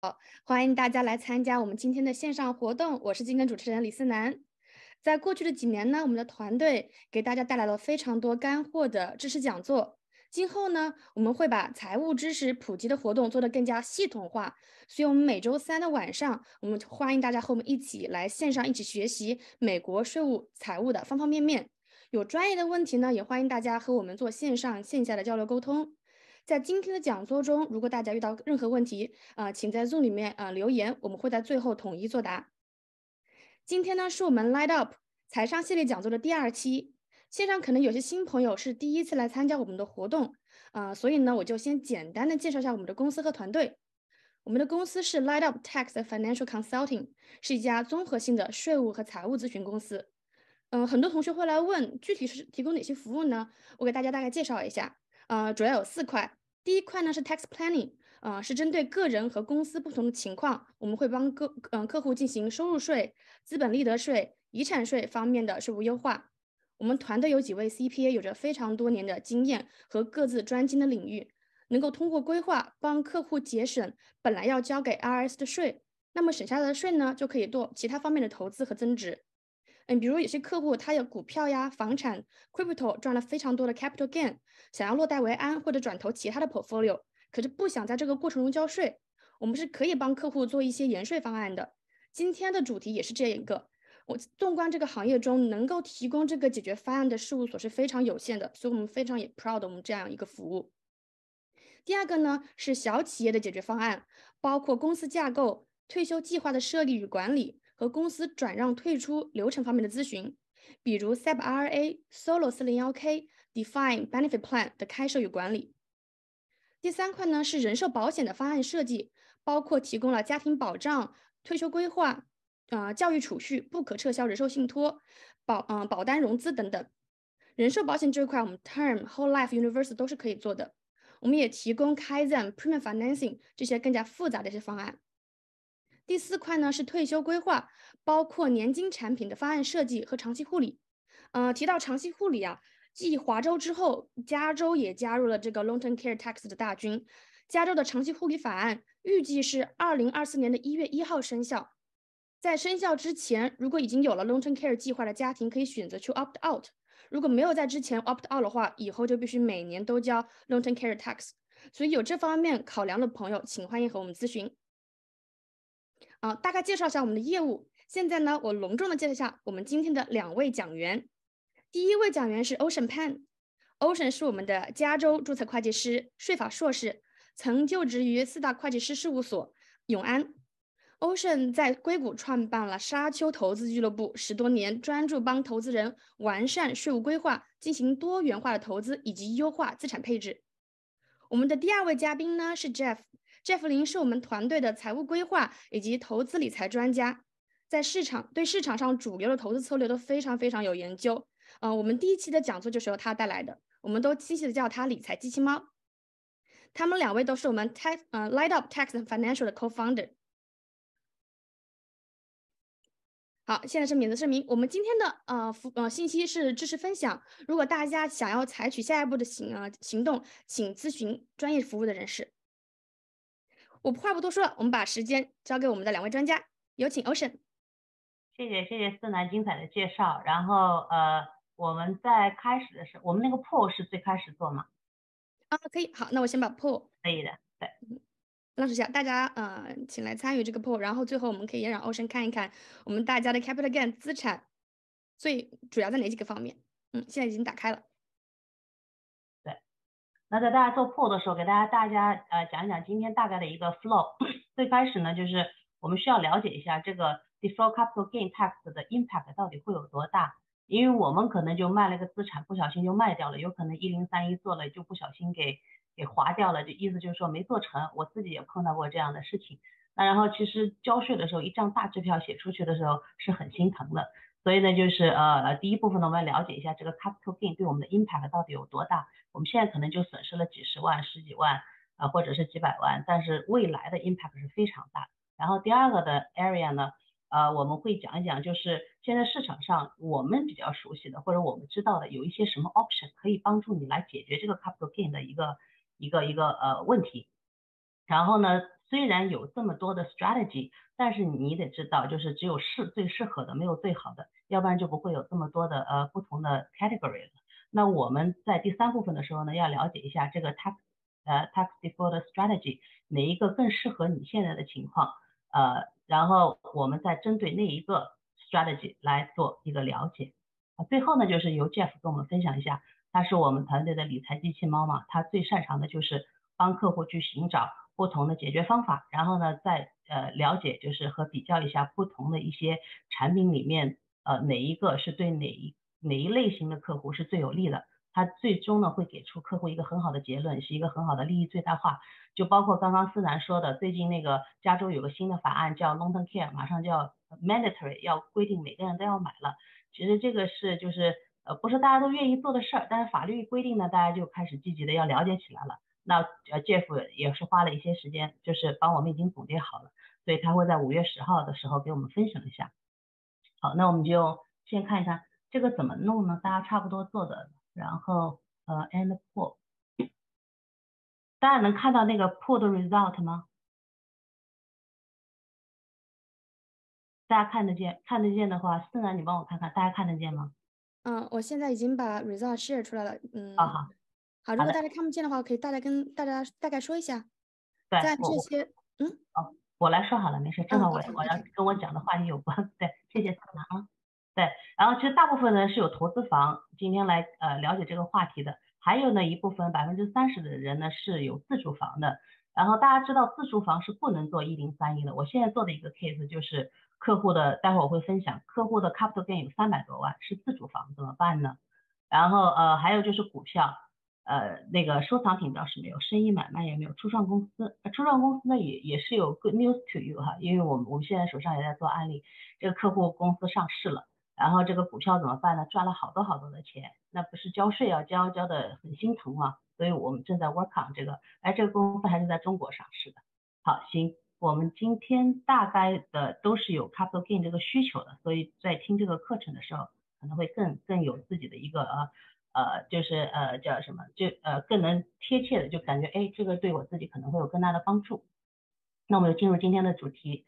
好，欢迎大家来参加我们今天的线上活动。我是今天主持人李思南。在过去的几年呢，我们的团队给大家带来了非常多干货的知识讲座。今后呢，我们会把财务知识普及的活动做得更加系统化。所以，我们每周三的晚上，我们欢迎大家和我们一起来线上一起学习美国税务财务的方方面面。有专业的问题呢，也欢迎大家和我们做线上线下的交流沟通。在今天的讲座中，如果大家遇到任何问题，啊，请在 Zoom 里面啊留言，我们会在最后统一作答。今天呢，是我们 Light Up 财商系列讲座的第二期。线上可能有些新朋友是第一次来参加我们的活动，啊，所以呢，我就先简单的介绍一下我们的公司和团队。我们的公司是 Light Up Tax Financial Consulting，是一家综合性的税务和财务咨询公司。嗯，很多同学会来问，具体是提供哪些服务呢？我给大家大概介绍一下。呃，主要有四块。第一块呢是 tax planning，呃，是针对个人和公司不同的情况，我们会帮个嗯客户进行收入税、资本利得税、遗产税方面的税务优化。我们团队有几位 CPA，有着非常多年的经验和各自专精的领域，能够通过规划帮客户节省本来要交给 IRS 的税，那么省下来的税呢，就可以做其他方面的投资和增值。嗯，比如有些客户他有股票呀、房产、crypto 赚了非常多的 capital gain，想要落袋为安或者转投其他的 portfolio，可是不想在这个过程中交税，我们是可以帮客户做一些延税方案的。今天的主题也是这一个。我纵观这个行业中，能够提供这个解决方案的事务所是非常有限的，所以我们非常也 proud 我们这样一个服务。第二个呢是小企业的解决方案，包括公司架构、退休计划的设立与管理和公司转让退出流程方面的咨询，比如 SEP RA、Solo 401k、Define Benefit Plan 的开设与管理。第三块呢是人寿保险的方案设计，包括提供了家庭保障、退休规划。啊，教育储蓄、不可撤销人寿信托、保嗯保单融资等等，人寿保险这一块，我们 Term、Whole Life、Universal 都是可以做的。我们也提供 Kaizen、Premium Financing 这些更加复杂的一些方案。第四块呢是退休规划，包括年金产品的方案设计和长期护理。呃，提到长期护理啊，继华州之后，加州也加入了这个 Long Term Care Tax 的大军。加州的长期护理法案预计是二零二四年的一月一号生效。在生效之前，如果已经有了 long-term care 计划的家庭，可以选择去 opt out；如果没有在之前 opt out 的话，以后就必须每年都交 long-term care tax。所以有这方面考量的朋友，请欢迎和我们咨询。啊，大概介绍一下我们的业务。现在呢，我隆重的介绍一下我们今天的两位讲员。第一位讲员是 Ocean Pan，Ocean 是我们的加州注册会计师，税法硕士，曾就职于四大会计师事务所永安。Ocean 在硅谷创办了沙丘投资俱乐部十多年，专注帮投资人完善税务规划，进行多元化的投资以及优化资产配置。我们的第二位嘉宾呢是 Jeff Jeff 林是我们团队的财务规划以及投资理财专家，在市场对市场上主流的投资策略都非常非常有研究。嗯，我们第一期的讲座就是由他带来的，我们都亲切的叫他理财机器猫。他们两位都是我们 Tax 呃 Light Up Tax Financial 的 Co-founder。好，现在是免责声明。我们今天的呃服呃信息是知识分享。如果大家想要采取下一步的行呃行动，请咨询专业服务的人士。我话不多说了，我们把时间交给我们的两位专家，有请 Ocean。谢谢谢谢思南精彩的介绍。然后呃我们在开始的时候，我们那个 poll 是最开始做吗？啊，可以。好，那我先把 poll。可以的，对。老师下，大家呃，请来参与这个 poll，然后最后我们可以也让 Ocean 看一看我们大家的 capital gain 资产最主要在哪几个方面。嗯，现在已经打开了。那在大家做 poll 的时候，给大家大家呃讲一讲今天大概的一个 flow。最开始呢，就是我们需要了解一下这个 deferred capital gain tax 的 impact 到底会有多大，因为我们可能就卖了个资产，不小心就卖掉了，有可能一零三一做了就不小心给。给划掉了，就意思就是说没做成。我自己也碰到过这样的事情。那然后其实交税的时候，一张大支票写出去的时候是很心疼的。所以呢，就是呃第一部分呢，我们要了解一下这个 capital gain 对我们的 impact 到底有多大。我们现在可能就损失了几十万、十几万啊，或者是几百万，但是未来的 impact 是非常大。然后第二个的 area 呢，呃我们会讲一讲，就是现在市场上我们比较熟悉的或者我们知道的有一些什么 option 可以帮助你来解决这个 capital gain 的一个。一个一个呃问题，然后呢，虽然有这么多的 strategy，但是你得知道，就是只有适最适合的，没有最好的，要不然就不会有这么多的呃不同的 category 了。那我们在第三部分的时候呢，要了解一下这个 tax 呃 tax default strategy 哪一个更适合你现在的情况，呃，然后我们再针对那一个 strategy 来做一个了解。啊，最后呢，就是由 Jeff 跟我们分享一下，他是我们团队的理财机器猫嘛，他最擅长的就是帮客户去寻找。不同的解决方法，然后呢，再呃了解就是和比较一下不同的一些产品里面，呃哪一个是对哪一哪一类型的客户是最有利的，他最终呢会给出客户一个很好的结论，是一个很好的利益最大化。就包括刚刚思南说的，最近那个加州有个新的法案叫 Long Term Care，马上就要 mandatory 要规定每个人都要买了。其实这个是就是呃不是大家都愿意做的事儿，但是法律规定呢，大家就开始积极的要了解起来了。那呃，Jeff 也是花了一些时间，就是帮我们已经总结好了，所以他会在五月十号的时候给我们分享一下。好，那我们就先看一下这个怎么弄呢？大家差不多做的，然后呃，and pull，大家能看到那个 pull 的 result 吗？大家看得见？看得见的话，思南你帮我看看，大家看得见吗？嗯，我现在已经把 result share 出来了。嗯。好好。好，如果大家看不见的话，可以大概跟大家大概说一下。对，在这些，嗯，哦，我来说好了，没事，正好我我要跟我讲的话题有关。对，谢谢思南啊。对，然后其实大部分呢是有投资房今天来呃了解这个话题的，还有呢一部分百分之三十的人呢是有自住房的。然后大家知道自住房是不能做一零三一的。我现在做的一个 case 就是客户的，待会儿我会分享，客户的 capital gain 有三百多万，是自住房怎么办呢？然后呃还有就是股票。呃，那个收藏品倒是没有，生意买卖也没有。初创公司，初创公司呢也也是有 good news to you 哈，因为我们我们现在手上也在做案例，这个客户公司上市了，然后这个股票怎么办呢？赚了好多好多的钱，那不是交税要交交的很心疼啊？所以我们正在 work on 这个，哎，这个公司还是在中国上市的。好，行，我们今天大概的都是有 capital gain 这个需求的，所以在听这个课程的时候，可能会更更有自己的一个呃。呃，就是呃叫什么，就呃更能贴切的就感觉，哎，这个对我自己可能会有更大的帮助。那我们就进入今天的主题。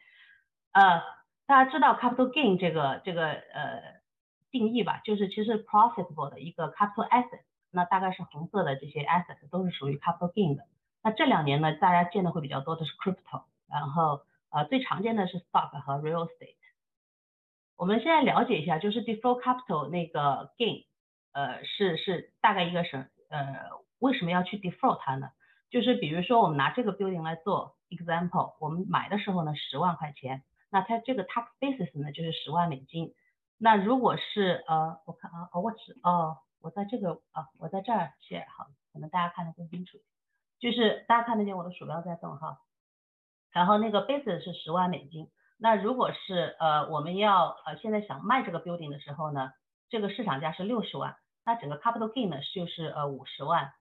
呃，大家知道 capital gain 这个这个呃定义吧？就是其实 profitable 的一个 capital asset，那大概是红色的这些 asset 都是属于 capital gain 的。那这两年呢，大家见的会比较多的是 crypto，然后呃最常见的是 stock 和 real estate。我们现在了解一下，就是 default capital 那个 gain。呃，是是大概一个什呃，为什么要去 default 它呢？就是比如说我们拿这个 building 来做 example，我们买的时候呢十万块钱，那它这个 tax basis 呢就是十万美金。那如果是呃，我看啊，哦我只哦，我在这个啊，我在这儿写好，可能大家看得更清楚。就是大家看得见我的鼠标在动哈，然后那个 basis 是十万美金。那如果是呃我们要呃现在想卖这个 building 的时候呢？这个市场价是六十万，那整个 capital gain 呢就是呃五十万，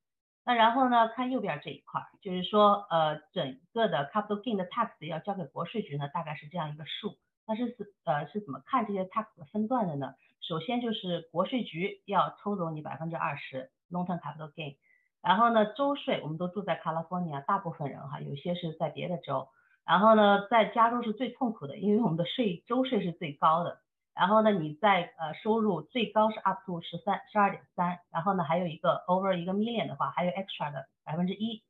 那然后呢看右边这一块，就是说呃整个的 capital gain 的 tax 要交给国税局呢，大概是这样一个数。那是是呃是怎么看这些 tax 的分段的呢？首先就是国税局要抽走你百分之二十 long term capital gain，然后呢州税我们都住在 California，大部分人哈，有些是在别的州，然后呢在加州是最痛苦的，因为我们的税州税是最高的。然后呢，你在呃收入最高是 up to 十三十二点三，然后呢还有一个 over 一个 million 的话，还有 extra 的百分之一。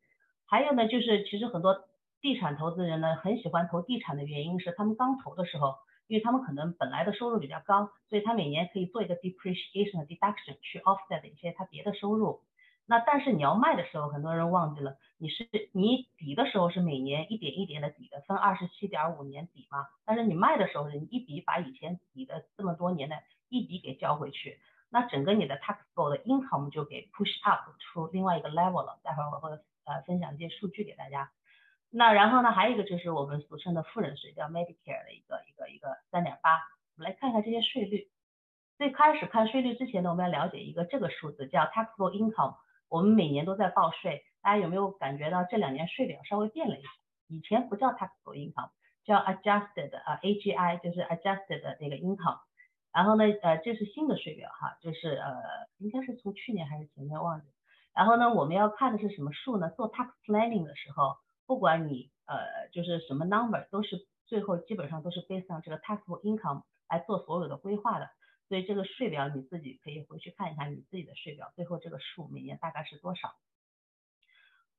还有呢，就是其实很多地产投资人呢很喜欢投地产的原因是，他们刚投的时候，因为他们可能本来的收入比较高，所以他每年可以做一个 depreciation 的 deduction 去 offset 一些他别的收入。那但是你要卖的时候，很多人忘记了，你是你抵的时候是每年一点一点的抵的，分二十七点五年抵嘛。但是你卖的时候，你一笔把以前抵的这么多年的一笔给交回去，那整个你的 taxable 的 income 就给 push up 出另外一个 level 了。待会儿我会呃分享一些数据给大家。那然后呢，还有一个就是我们俗称的富人税，叫 Medicare 的一个一个一个三点八。我们来看看这些税率。最开始看税率之前呢，我们要了解一个这个数字叫 taxable income。我们每年都在报税，大家有没有感觉到这两年税表稍微变了一下？以前不叫 taxable income，叫 adjusted 啊 AGI，就是 adjusted 那个 income。然后呢，呃，这是新的税表哈，就是呃，应该是从去年还是前年忘记。然后呢，我们要看的是什么数呢？做 tax planning 的时候，不管你呃就是什么 number 都是最后基本上都是 based on 这个 taxable income 来做所有的规划的，所以这个税表你自己可以回去看一下你自己的税表，最后这个数每年大概是多少。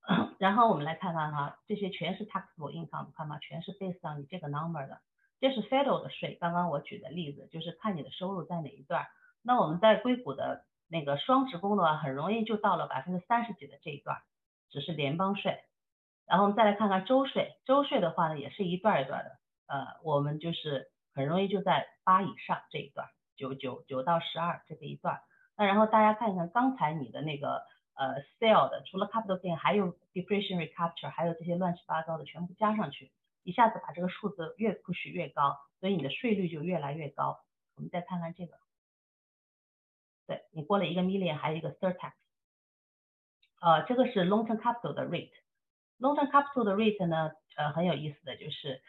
然后我们来看看哈，这些全是 taxable income，看吗？全是 based on 你这个 number 的。这是 federal 的税，刚刚我举的例子就是看你的收入在哪一段。那我们在硅谷的那个双职工的话，很容易就到了百分之三十几的这一段，只是联邦税。然后我们再来看看州税，州税的话呢，也是一段一段的，呃，我们就是很容易就在八以上这一段，九九九到十二这个一段。那然后大家看一看刚才你的那个呃 sale 的，除了 capital gain，还有 depreciation recapture，还有这些乱七八糟的全部加上去。一下子把这个数字越 push 越高，所以你的税率就越来越高。我们再看看这个，对你过了一个 million 还有一个 third tax，呃，这个是 long term capital 的 rate。long term capital 的 rate 呢，呃，很有意思的就是，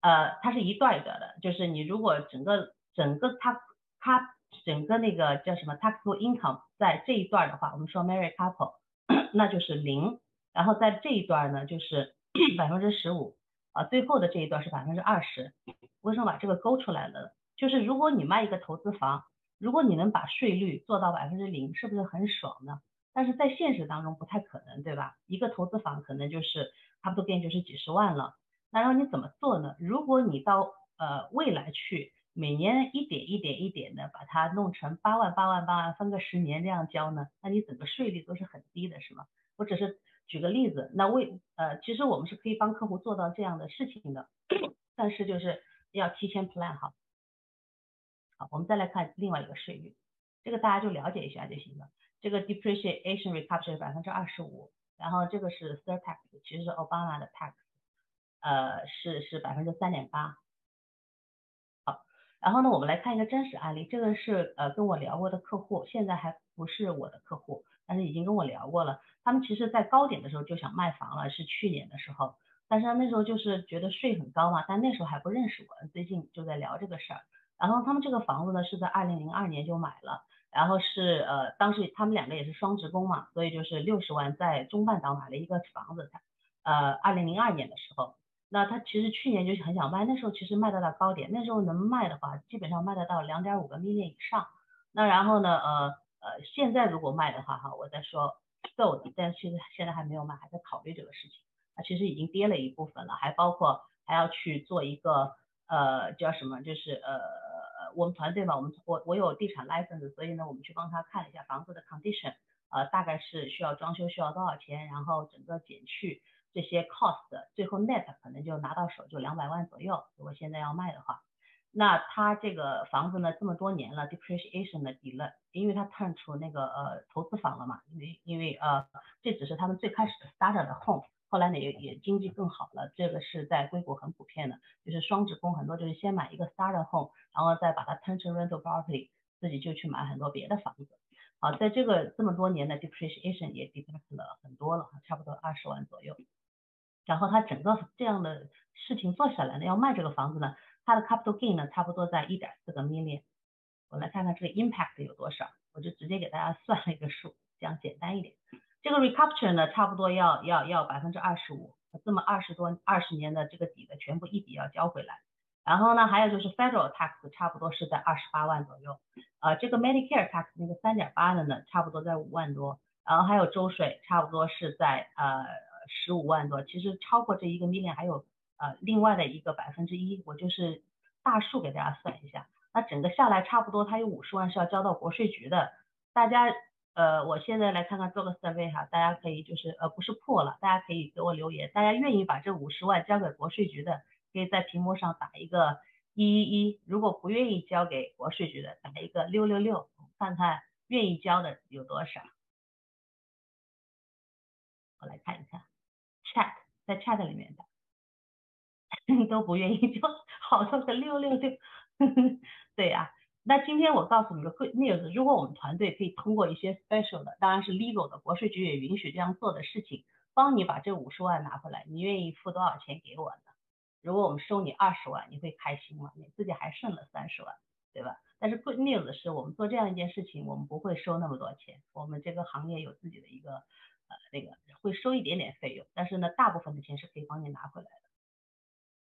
呃，它是一段一段的，就是你如果整个整个它它整个那个叫什么 taxable income 在这一段的话，我们说 married couple，那就是零，然后在这一段呢就是 百分之十五。啊，最后的这一段是百分之二十，为什么把这个勾出来了？就是如果你卖一个投资房，如果你能把税率做到百分之零，是不是很爽呢？但是在现实当中不太可能，对吧？一个投资房可能就是差不多变就是几十万了，那然后你怎么做呢？如果你到呃未来去每年一点一点一点的把它弄成八万八万八万分个十年这样交呢，那你整个税率都是很低的，是吗？我只是。举个例子，那为呃，其实我们是可以帮客户做到这样的事情的，但是就是要提前 plan 好。好，我们再来看另外一个税率，这个大家就了解一下就行了。这个 depreciation recapture 百分之二十五，然后这个是 third tax，其实是奥巴马的 tax，呃，是是百分之三点八。然后呢，我们来看一个真实案例，这个是呃跟我聊过的客户，现在还不是我的客户。但是已经跟我聊过了，他们其实在高点的时候就想卖房了，是去年的时候，但是他那时候就是觉得税很高嘛，但那时候还不认识我，最近就在聊这个事儿。然后他们这个房子呢是在二零零二年就买了，然后是呃当时他们两个也是双职工嘛，所以就是六十万在中半岛买了一个房子，呃二零零二年的时候，那他其实去年就很想卖，那时候其实卖得到高点，那时候能卖的话基本上卖得到两点五个 million 以上，那然后呢呃。呃，现在如果卖的话，哈，我在说够的但其实现在还没有卖，还在考虑这个事情。啊，其实已经跌了一部分了，还包括还要去做一个呃叫什么，就是呃我们团队嘛，我们我我有地产 license，所以呢，我们去帮他看了一下房子的 condition，呃，大概是需要装修需要多少钱，然后整个减去这些 cost，最后 net 可能就拿到手就两百万左右。如果现在要卖的话。那他这个房子呢，这么多年了，depreciation 的低了，因为他 turn 出那个呃投资房了嘛，因为因为呃这只是他们最开始的 starter 的 home，后来呢也也经济更好了，这个是在硅谷很普遍的，就是双职工很多就是先买一个 starter home，然后再把它 turn 成 rental property，自己就去买很多别的房子。好，在这个这么多年的 depreciation 也 decrease 了很多了，差不多二十万左右。然后他整个这样的事情做下来呢，要卖这个房子呢。它的 capital gain 呢，差不多在一点四个 million。我来看看这个 impact 有多少，我就直接给大家算了一个数，这样简单一点。这个 recapture 呢，差不多要要要百分之二十五，这么二十多二十年的这个底的全部一笔要交回来。然后呢，还有就是 federal tax 差不多是在二十八万左右，呃，这个 Medicare tax 那个三点八的呢，差不多在五万多。然后还有州税，差不多是在呃十五万多。其实超过这一个 million 还有。呃，另外的一个百分之一，我就是大数给大家算一下，那整个下来差不多，他有五十万是要交到国税局的。大家，呃，我现在来看看做个 survey 哈，大家可以就是呃不是破了，大家可以给我留言，大家愿意把这五十万交给国税局的，可以在屏幕上打一个一一一，如果不愿意交给国税局的，打一个六六六，看看愿意交的有多少。我来看一看，chat 在 chat 里面的。都不愿意就好多个六六六，对呀。那今天我告诉你个 good news，如果我们团队可以通过一些 special 的，当然是 legal 的，国税局也允许这样做的事情，帮你把这五十万拿回来，你愿意付多少钱给我呢？如果我们收你二十万，你会开心吗？你自己还剩了三十万，对吧？但是 good news 是我们做这样一件事情，我们不会收那么多钱，我们这个行业有自己的一个那个会收一点点费用，但是呢，大部分的钱是可以帮你拿回来的。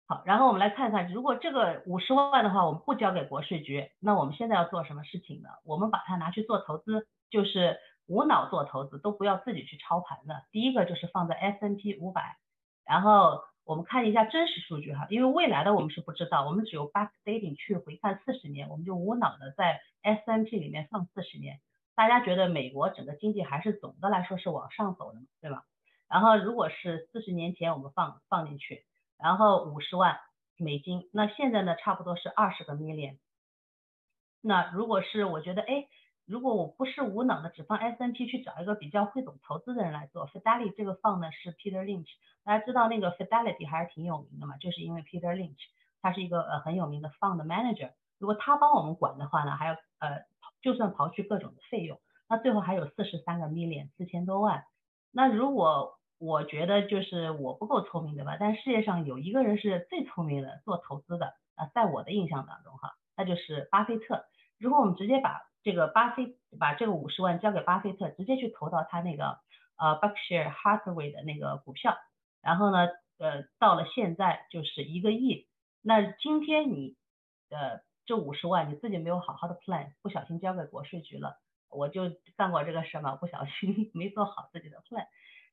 好，然后我们来看看，如果这个五十万的话，我们不交给国税局，那我们现在要做什么事情呢？我们把它拿去做投资，就是无脑做投资，都不要自己去操盘的。第一个就是放在 S N P 五百，然后我们看一下真实数据哈，因为未来的我们是不知道，我们只有 backdating 去回看四十年，我们就无脑的在 S N P 里面放四十年。大家觉得美国整个经济还是总的来说是往上走的嘛，对吧？然后如果是四十年前我们放放进去。然后五十万美金，那现在呢，差不多是二十个 million。那如果是我觉得，哎，如果我不是无脑的只放 S N P 去找一个比较会懂投资的人来做，Fidelity 这个放呢是 Peter Lynch，大家知道那个 Fidelity 还是挺有名的嘛，就是因为 Peter Lynch 他是一个呃很有名的 fund manager，如果他帮我们管的话呢，还要呃就算刨去各种的费用，那最后还有四十三个 million 四千多万。那如果我觉得就是我不够聪明，对吧？但世界上有一个人是最聪明的做投资的啊，在我的印象当中哈，那就是巴菲特。如果我们直接把这个巴菲把这个五十万交给巴菲特，直接去投到他那个呃 Berkshire Hathaway 的那个股票，然后呢，呃，到了现在就是一个亿。那今天你呃这五十万你自己没有好好的 plan，不小心交给国税局了，我就干过这个事嘛，不小心 没做好自己的 plan。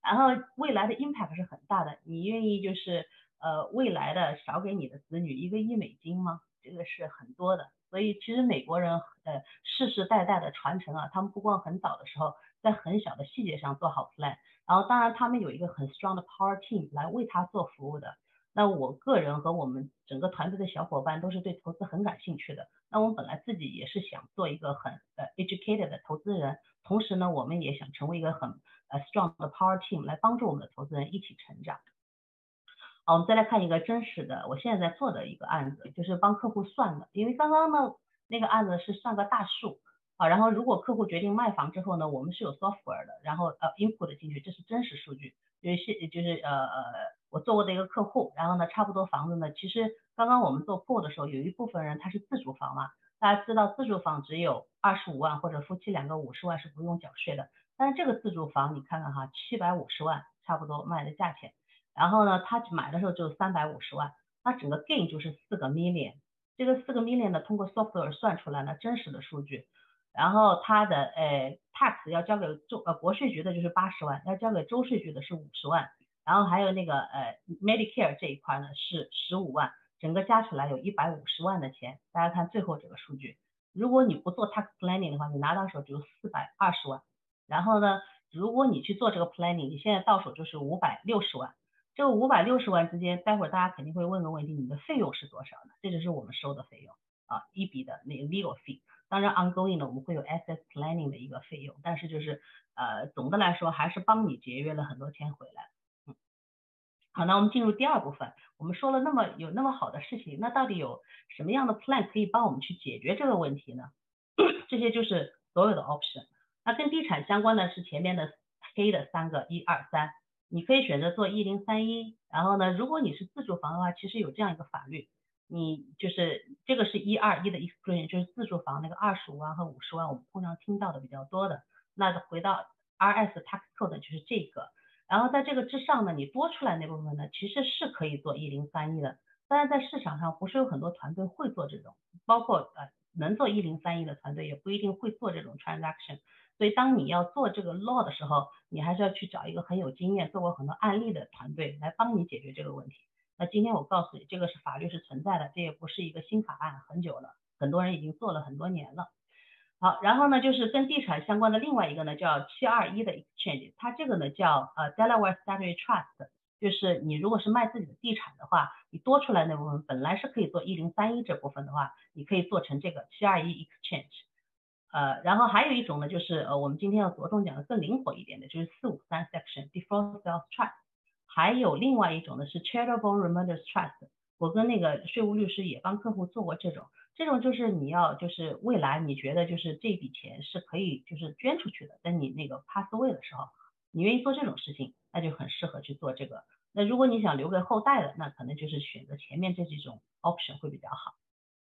然后未来的 impact 是很大的，你愿意就是呃未来的少给你的子女一个亿美金吗？这个是很多的，所以其实美国人呃世世代代的传承啊，他们不光很早的时候在很小的细节上做好 plan，然后当然他们有一个很 strong 的 power team 来为他做服务的。那我个人和我们整个团队的小伙伴都是对投资很感兴趣的，那我们本来自己也是想做一个很呃 educated 的投资人，同时呢我们也想成为一个很。呃，strong 的 power team 来帮助我们的投资人一起成长。好，我们再来看一个真实的，我现在在做的一个案子，就是帮客户算的。因为刚刚呢那个案子是算个大数啊，然后如果客户决定卖房之后呢，我们是有 software 的，然后呃 input 进去，这是真实数据。就是就是呃呃，我做过的一个客户，然后呢差不多房子呢，其实刚刚我们做破的时候，有一部分人他是自住房嘛，大家知道自住房只有二十五万或者夫妻两个五十万是不用缴税的。但是这个自住房，你看看哈，七百五十万差不多卖的价钱，然后呢，他买的时候就三百五十万，那整个 gain 就是四个 million，这个四个 million 呢，通过 software 算出来呢真实的数据，然后他的呃 tax 要交给州呃国税局的就是八十万，要交给州税局的是五十万，然后还有那个呃 Medicare 这一块呢是十五万，整个加起来有一百五十万的钱，大家看最后这个数据，如果你不做 tax planning 的话，你拿到手只有四百二十万。然后呢，如果你去做这个 planning，你现在到手就是五百六十万。这个五百六十万之间，待会儿大家肯定会问个问题，你的费用是多少呢？这就是我们收的费用啊，一笔的那个 legal fee。当然 ongoing 的我们会有 asset planning 的一个费用，但是就是呃总的来说还是帮你节约了很多钱回来。好，那我们进入第二部分，我们说了那么有那么好的事情，那到底有什么样的 plan 可以帮我们去解决这个问题呢？这些就是所有的 option。那跟地产相关的是前面的黑的三个一二三，你可以选择做一零三一。然后呢，如果你是自住房的话，其实有这样一个法律，你就是这个是一二一的 exclusion，就是自住房那个二十五万和五十万，我们通常听到的比较多的。那回到 RS tax code 就是这个。然后在这个之上呢，你多出来那部分呢，其实是可以做一零三一的。但是在市场上不是有很多团队会做这种，包括呃能做一零三一的团队也不一定会做这种 transaction。所以，当你要做这个 law 的时候，你还是要去找一个很有经验、做过很多案例的团队来帮你解决这个问题。那今天我告诉你，这个是法律是存在的，这也不是一个新法案，很久了，很多人已经做了很多年了。好，然后呢，就是跟地产相关的另外一个呢，叫七二一的 exchange，它这个呢叫呃 Delaware Statutory Trust，就是你如果是卖自己的地产的话，你多出来那部分本来是可以做一零三一这部分的话，你可以做成这个七二一 exchange。呃，然后还有一种呢，就是呃，我们今天要着重讲的更灵活一点的，就是四五三 section default sales trust。还有另外一种呢是 charitable remittance trust。我跟那个税务律师也帮客户做过这种，这种就是你要就是未来你觉得就是这笔钱是可以就是捐出去的，在你那个 pass away 的时候，你愿意做这种事情，那就很适合去做这个。那如果你想留给后代的，那可能就是选择前面这几种 option 会比较好。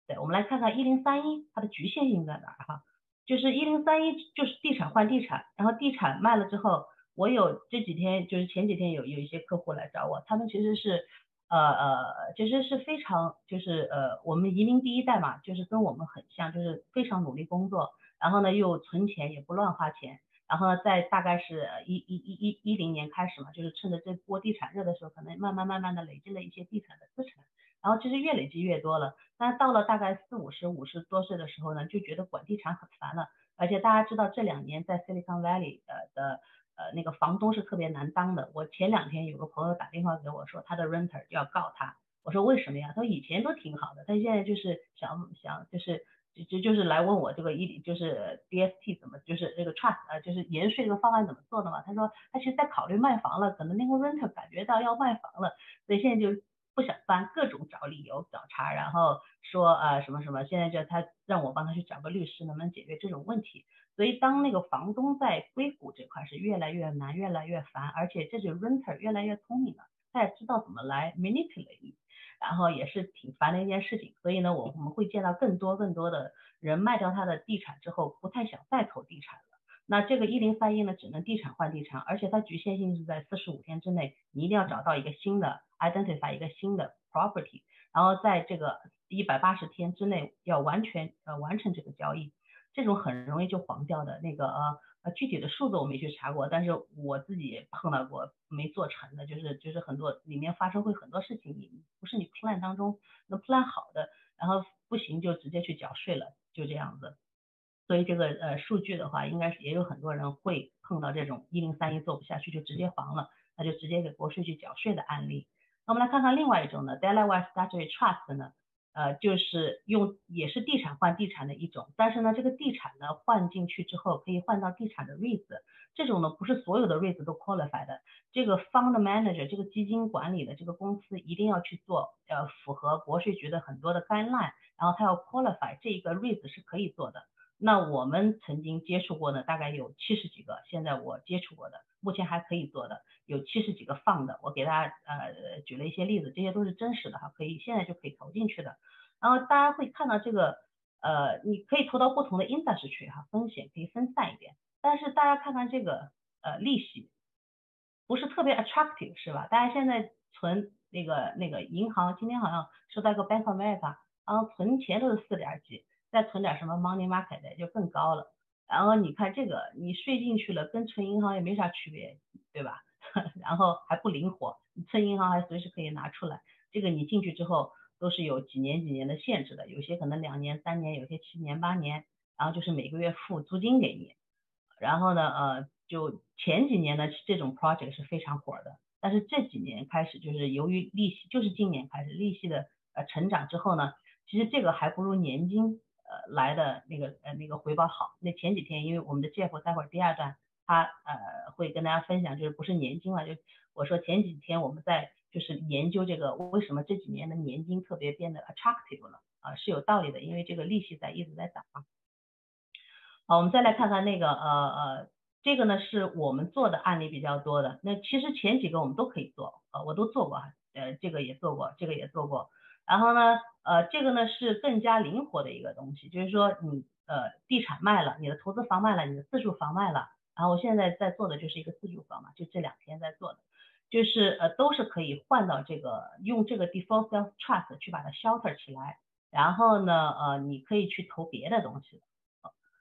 对，我们来看看一零三一它的局限性在哪儿哈。就是一零三一，就是地产换地产，然后地产卖了之后，我有这几天就是前几天有有一些客户来找我，他们其实是呃呃其实是非常就是呃我们移民第一代嘛，就是跟我们很像，就是非常努力工作，然后呢又存钱也不乱花钱。然后呢，在大概是一一一一一零年开始嘛，就是趁着这波地产热的时候，可能慢慢慢慢的累积了一些地产的资产，然后其实越累积越多了。但到了大概四五十五十多岁的时候呢，就觉得管地产很烦了。而且大家知道这两年在 Silicon Valley 的的呃那个房东是特别难当的。我前两天有个朋友打电话给我说，他的 renter 要告他。我说为什么呀？他说以前都挺好的，他现在就是想想就是。就就就是来问我这个一就是 DST 怎么就是这个 trust 呃就是延税这个方案怎么做的嘛？他说他其实在考虑卖房了，可能那个 renter 感觉到要卖房了，所以现在就不想搬，各种找理由找茬，然后说呃什么什么，现在叫他让我帮他去找个律师，能不能解决这种问题？所以当那个房东在硅谷这块是越来越难，越来越烦，而且这就 renter 越来越聪明了，他也知道怎么来 manipulate。然后也是挺烦的一件事情，所以呢，我我们会见到更多更多的人卖掉他的地产之后，不太想再投地产了。那这个一零三一呢，只能地产换地产，而且它局限性是在四十五天之内，你一定要找到一个新的 identify 一个新的 property，然后在这个一百八十天之内要完全呃完成这个交易，这种很容易就黄掉的那个呃。呃，具体的数字我没去查过，但是我自己碰到过没做成的，就是就是很多里面发生会很多事情，你不是你 plan 当中能 plan 好的，然后不行就直接去缴税了，就这样子。所以这个呃数据的话，应该是也有很多人会碰到这种一零三一做不下去就直接黄了，那就直接给国税去缴税的案例。那我们来看看另外一种呢，Delaware Statutory Trust 呢？呃，就是用也是地产换地产的一种，但是呢，这个地产呢换进去之后可以换到地产的 REITs，这种呢不是所有的 REITs 都 qualify 的，这个 fund manager 这个基金管理的这个公司一定要去做，呃，符合国税局的很多的 guideline，然后他要 qualify 这一个 REITs 是可以做的。那我们曾经接触过的大概有七十几个，现在我接触过的，目前还可以做的有七十几个放的，我给大家呃举了一些例子，这些都是真实的哈，可以现在就可以投进去的。然后大家会看到这个呃，你可以投到不同的 industry 哈，风险可以分散一点。但是大家看看这个呃利息不是特别 attractive 是吧？大家现在存那个那个银行，今天好像收到一个 Bank of America，然后存钱都是四点几。再存点什么 money market 的就更高了，然后你看这个你税进去了，跟存银行也没啥区别，对吧？然后还不灵活，你存银行还随时可以拿出来，这个你进去之后都是有几年几年的限制的，有些可能两年三年，有些七年八年，然后就是每个月付租金给你，然后呢呃就前几年呢这种 project 是非常火的，但是这几年开始就是由于利息就是今年开始利息的呃成长之后呢，其实这个还不如年金。呃，来的那个呃那个回报好。那前几天，因为我们的 Jeff 待会儿第二段他呃会跟大家分享，就是不是年金了，就我说前几天我们在就是研究这个为什么这几年的年金特别变得 attractive 了啊，是有道理的，因为这个利息在一直在涨。好，我们再来看看那个呃呃这个呢是我们做的案例比较多的。那其实前几个我们都可以做，呃我都做过，呃这个也做过，这个也做过。然后呢，呃，这个呢是更加灵活的一个东西，就是说你呃地产卖了，你的投资房卖了，你的自住房卖了，然后我现在在做的就是一个自住房嘛，就这两天在做的，就是呃都是可以换到这个用这个 default self trust 去把它 shelter 起来，然后呢，呃你可以去投别的东西，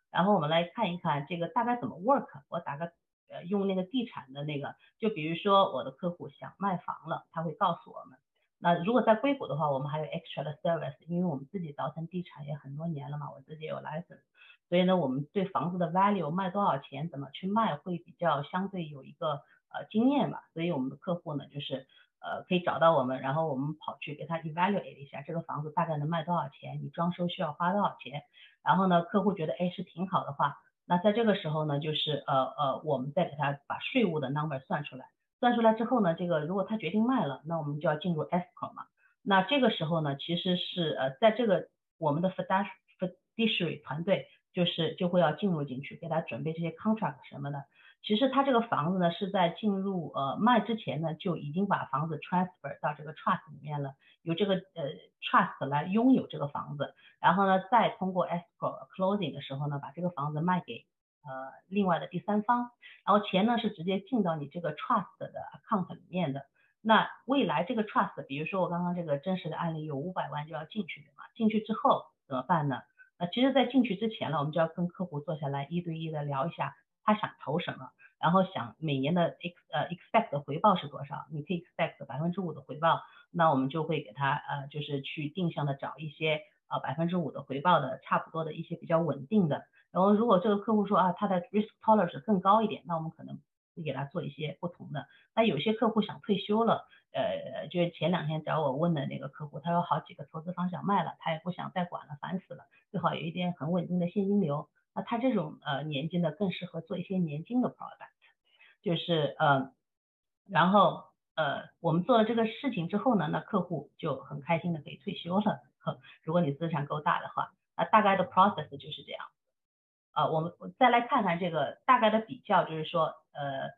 然后我们来看一看这个大概怎么 work，我打个呃用那个地产的那个，就比如说我的客户想卖房了，他会告诉我们。那如果在硅谷的话，我们还有 extra 的 service，因为我们自己倒腾地产也很多年了嘛，我自己有 license，所以呢，我们对房子的 value 卖多少钱，怎么去卖会比较相对有一个呃经验吧，所以我们的客户呢就是呃可以找到我们，然后我们跑去给他 evaluate 一下这个房子大概能卖多少钱，你装修需要花多少钱，然后呢客户觉得哎是挺好的话，那在这个时候呢就是呃呃我们再给他把税务的 number 算出来。算出来之后呢，这个如果他决定卖了，那我们就要进入 escrow 嘛。那这个时候呢，其实是呃，在这个我们的 fiduciary 团队就是就会要进入进去，给他准备这些 contract 什么的。其实他这个房子呢是在进入呃卖之前呢就已经把房子 transfer 到这个 trust 里面了，由这个呃 trust 来拥有这个房子，然后呢再通过 escrow closing 的时候呢把这个房子卖给呃另外的第三方，然后钱呢是直接进到你这个 trust 的 account 里面的。那未来这个 trust，比如说我刚刚这个真实的案例有五百万就要进去的嘛，进去之后怎么办呢？那其实，在进去之前呢，我们就要跟客户坐下来一对一的聊一下，他想投什么，然后想每年的 ex 呃 expect 的回报是多少，你可以 expect 百分之五的回报，那我们就会给他呃就是去定向的找一些呃百分之五的回报的差不多的一些比较稳定的，然后如果这个客户说啊他的 risk tolerance 更高一点，那我们可能会给他做一些不同的。那有些客户想退休了。呃，就是前两天找我问的那个客户，他有好几个投资方向卖了，他也不想再管了，烦死了，最好有一点很稳定的现金流。那他这种呃年金呢，更适合做一些年金的 product，就是呃，然后呃，我们做了这个事情之后呢，那客户就很开心的可以退休了。如果你资产够大的话，那大概的 process 就是这样。呃，我们再来看看这个大概的比较，就是说呃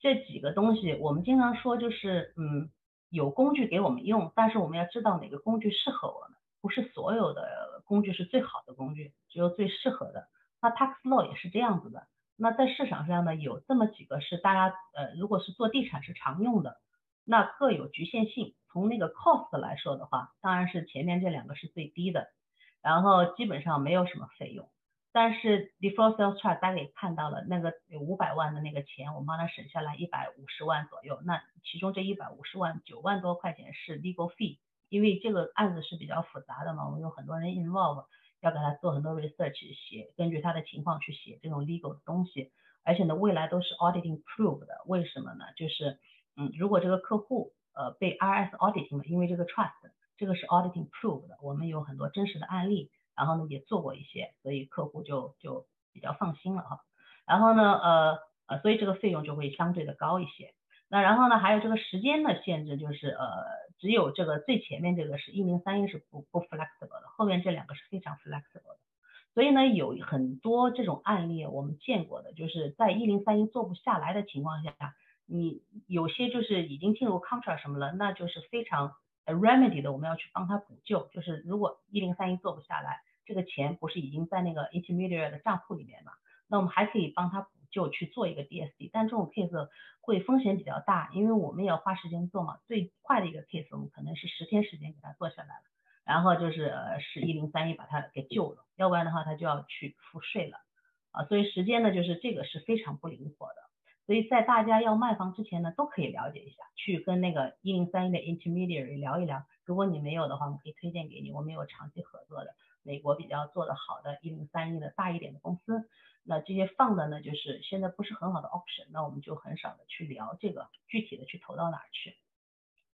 这几个东西，我们经常说就是嗯。有工具给我们用，但是我们要知道哪个工具适合我们，不是所有的工具是最好的工具，只有最适合的。那 tax law 也是这样子的。那在市场上呢，有这么几个是大家呃，如果是做地产是常用的，那各有局限性。从那个 cost 来说的话，当然是前面这两个是最低的，然后基本上没有什么费用。但是 default sales chart 大家也看到了，那个有五百万的那个钱，我帮他省下来一百五十万左右。那其中这一百五十万九万多块钱是 legal fee，因为这个案子是比较复杂的嘛，我们有很多人 involve，要给他做很多 research，写根据他的情况去写这种 legal 的东西。而且呢，未来都是 auditing proof 的。为什么呢？就是嗯，如果这个客户呃被 RS auditing 了因为这个 trust，这个是 auditing proof 的，我们有很多真实的案例。然后呢，也做过一些，所以客户就就比较放心了哈。然后呢，呃呃，所以这个费用就会相对的高一些。那然后呢，还有这个时间的限制，就是呃，只有这个最前面这个是一零三一是不不 flexible 的，后面这两个是非常 flexible 的。所以呢，有很多这种案例我们见过的，就是在一零三一做不下来的情况下，你有些就是已经进入 contract 什么了，那就是非常。呃 remedy 的我们要去帮他补救，就是如果一零三一做不下来，这个钱不是已经在那个 intermediary 的账户里面嘛？那我们还可以帮他补救去做一个 DSD，但这种 case 会风险比较大，因为我们也要花时间做嘛。最快的一个 case 我们可能是十天时间给他做下来了，然后就是呃是一零三一把他给救了，要不然的话他就要去付税了啊。所以时间呢，就是这个是非常不灵活的。所以在大家要卖房之前呢，都可以了解一下，去跟那个一零三一的 intermediary 聊一聊。如果你没有的话，我们可以推荐给你，我们有长期合作的美国比较做的好的一零三一的大一点的公司。那这些放的呢，就是现在不是很好的 option，那我们就很少的去聊这个具体的去投到哪儿去。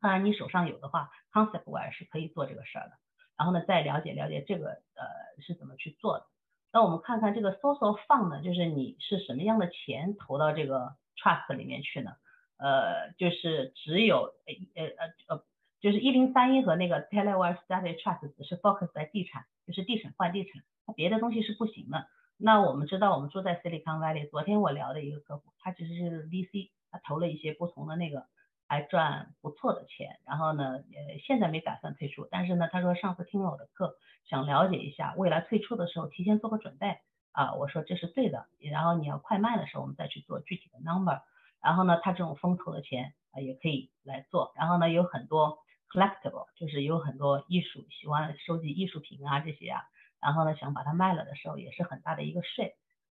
当然你手上有的话，concept wise 是可以做这个事儿的。然后呢，再了解了解这个呃是怎么去做的。那我们看看这个 social fund，就是你是什么样的钱投到这个 trust 里面去呢？呃，就是只有呃呃呃，就是一零三一和那个 t e l e w a r e Study Trust 只是 focus 在地产，就是地产换地产，它别的东西是不行的。那我们知道，我们住在 Silicon Valley，昨天我聊的一个客户，他其实是 VC，他投了一些不同的那个。还赚不错的钱，然后呢，呃，现在没打算退出，但是呢，他说上次听了我的课，想了解一下未来退出的时候提前做个准备。啊，我说这是对的，然后你要快卖的时候我们再去做具体的 number，然后呢，他这种风投的钱啊也可以来做，然后呢，有很多 collectible，就是有很多艺术喜欢收集艺术品啊这些啊，然后呢，想把它卖了的时候也是很大的一个税。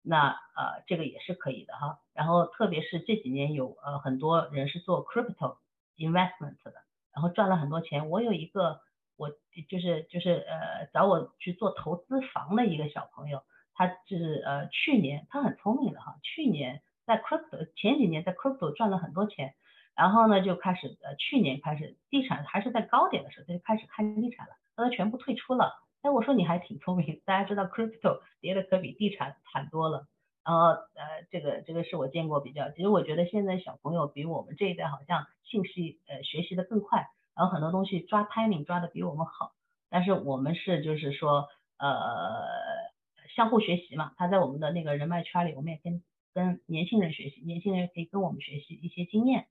那呃这个也是可以的哈，然后特别是这几年有呃很多人是做 crypto investment 的，然后赚了很多钱。我有一个我就是就是呃找我去做投资房的一个小朋友，他就是呃去年他很聪明的哈，去年在 crypto 前几年在 crypto 赚了很多钱，然后呢就开始呃去年开始地产还是在高点的时候他就开始看地产了，他全部退出了。哎，我说你还挺聪明，大家知道 crypto 跌的可比地产惨多了。然后呃，这个这个是我见过比较，其实我觉得现在小朋友比我们这一代好像信息呃学习的更快，然后很多东西抓 timing 抓的比我们好。但是我们是就是说呃相互学习嘛，他在我们的那个人脉圈里，我们也跟跟年轻人学习，年轻人可以跟我们学习一些经验。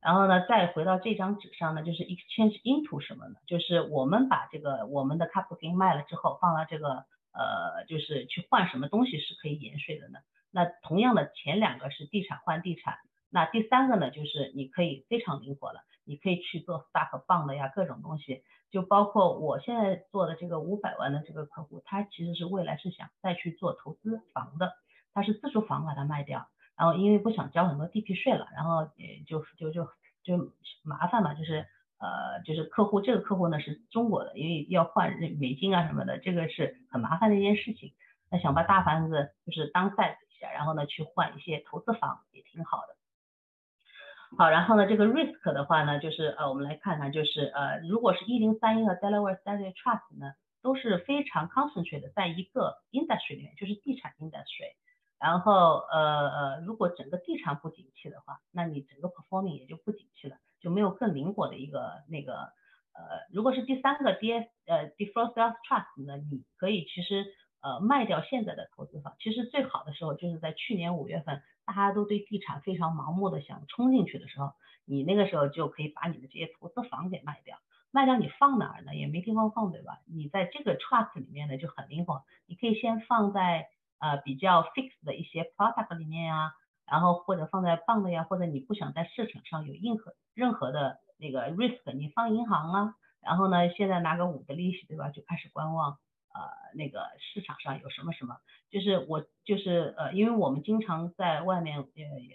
然后呢，再回到这张纸上呢，就是 exchange into 什么呢？就是我们把这个我们的 capital gain 卖了之后，放到这个呃，就是去换什么东西是可以延税的呢？那同样的前两个是地产换地产，那第三个呢，就是你可以非常灵活了，你可以去做 stock bond 呀，各种东西，就包括我现在做的这个五百万的这个客户，他其实是未来是想再去做投资房的，他是自住房把它卖掉，然后因为不想交很多地皮税了，然后也就就就就麻烦嘛，就是呃就是客户这个客户呢是中国的，因为要换美金啊什么的，这个是很麻烦的一件事情，那想把大房子就是当 size 一下。然后呢，去换一些投资房也挺好的。好，然后呢，这个 risk 的话呢，就是呃，我们来看看，就是呃，如果是一零三一和 Delaware State Trust 呢，都是非常 concentrated 在一个 industry 里面，就是地产 industry。然后呃呃，如果整个地产不景气的话，那你整个 performing 也就不景气了，就没有更灵活的一个那个呃，如果是第三个 D S 呃 Default Sales Trust 呢，你可以其实。呃，卖掉现在的投资房，其实最好的时候就是在去年五月份，大家都对地产非常盲目的想冲进去的时候，你那个时候就可以把你的这些投资房给卖掉，卖掉你放哪儿呢？也没地方放，对吧？你在这个 trust 里面呢就很灵活，你可以先放在呃比较 fix 的一些 product 里面呀，然后或者放在 bond 呀，或者你不想在市场上有任何任何的那个 risk，你放银行啊，然后呢现在拿个五的利息，对吧？就开始观望。呃，那个市场上有什么什么，就是我就是呃，因为我们经常在外面呃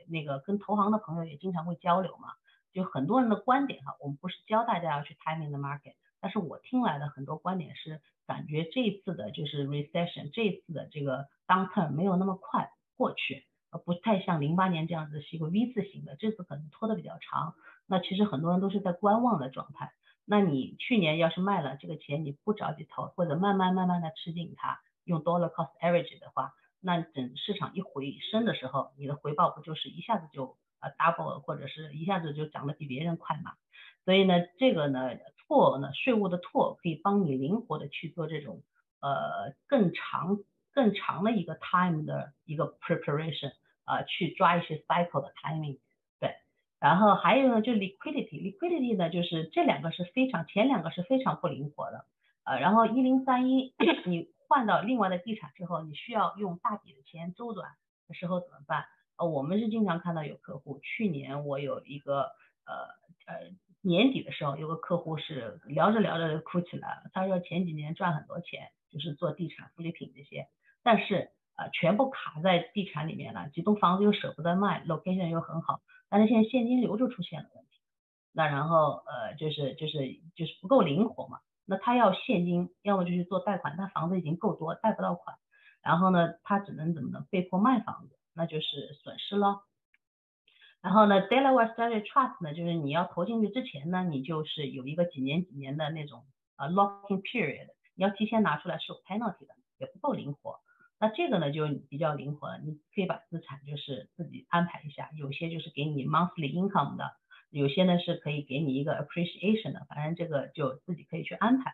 那个跟投行的朋友也经常会交流嘛，就很多人的观点哈，我们不是教大家要去 timing the market，但是我听来的很多观点是感觉这一次的就是 recession，这一次的这个 downturn 没有那么快过去，呃不太像零八年这样子是一个 V 字形的，这次可能拖得比较长，那其实很多人都是在观望的状态。那你去年要是卖了这个钱，你不着急投，或者慢慢慢慢的吃进它，用 dollar cost average 的话，那等市场一回升的时候，你的回报不就是一下子就呃 double，或者是一下子就涨得比别人快嘛？所以呢，这个呢，拓呢，税务的拓可以帮你灵活的去做这种呃更长更长的一个 time 的一个 preparation，啊，去抓一些 cycle 的 timing 对。然后还有呢，就 liquidity，liquidity 呢，就是这两个是非常，前两个是非常不灵活的，呃，然后一零三一，你换到另外的地产之后，你需要用大笔的钱周转的时候怎么办？呃，我们是经常看到有客户，去年我有一个，呃呃，年底的时候有个客户是聊着聊着就哭起来了，他说前几年赚很多钱，就是做地产、福利品这些，但是呃全部卡在地产里面了，几栋房子又舍不得卖，location 又很好。但是现在现金流就出现了问题，那然后呃就是就是就是不够灵活嘛，那他要现金，要么就去做贷款，他房子已经够多，贷不到款，然后呢他只能怎么呢？被迫卖房子，那就是损失了。然后呢，Delaware State Trust 呢，就是你要投进去之前呢，你就是有一个几年几年的那种呃 locking period，你要提前拿出来是有 penalty 的，也不够灵活。那这个呢就比较灵活，你可以把资产就是自己安排一下，有些就是给你 monthly income 的，有些呢是可以给你一个 appreciation 的，反正这个就自己可以去安排。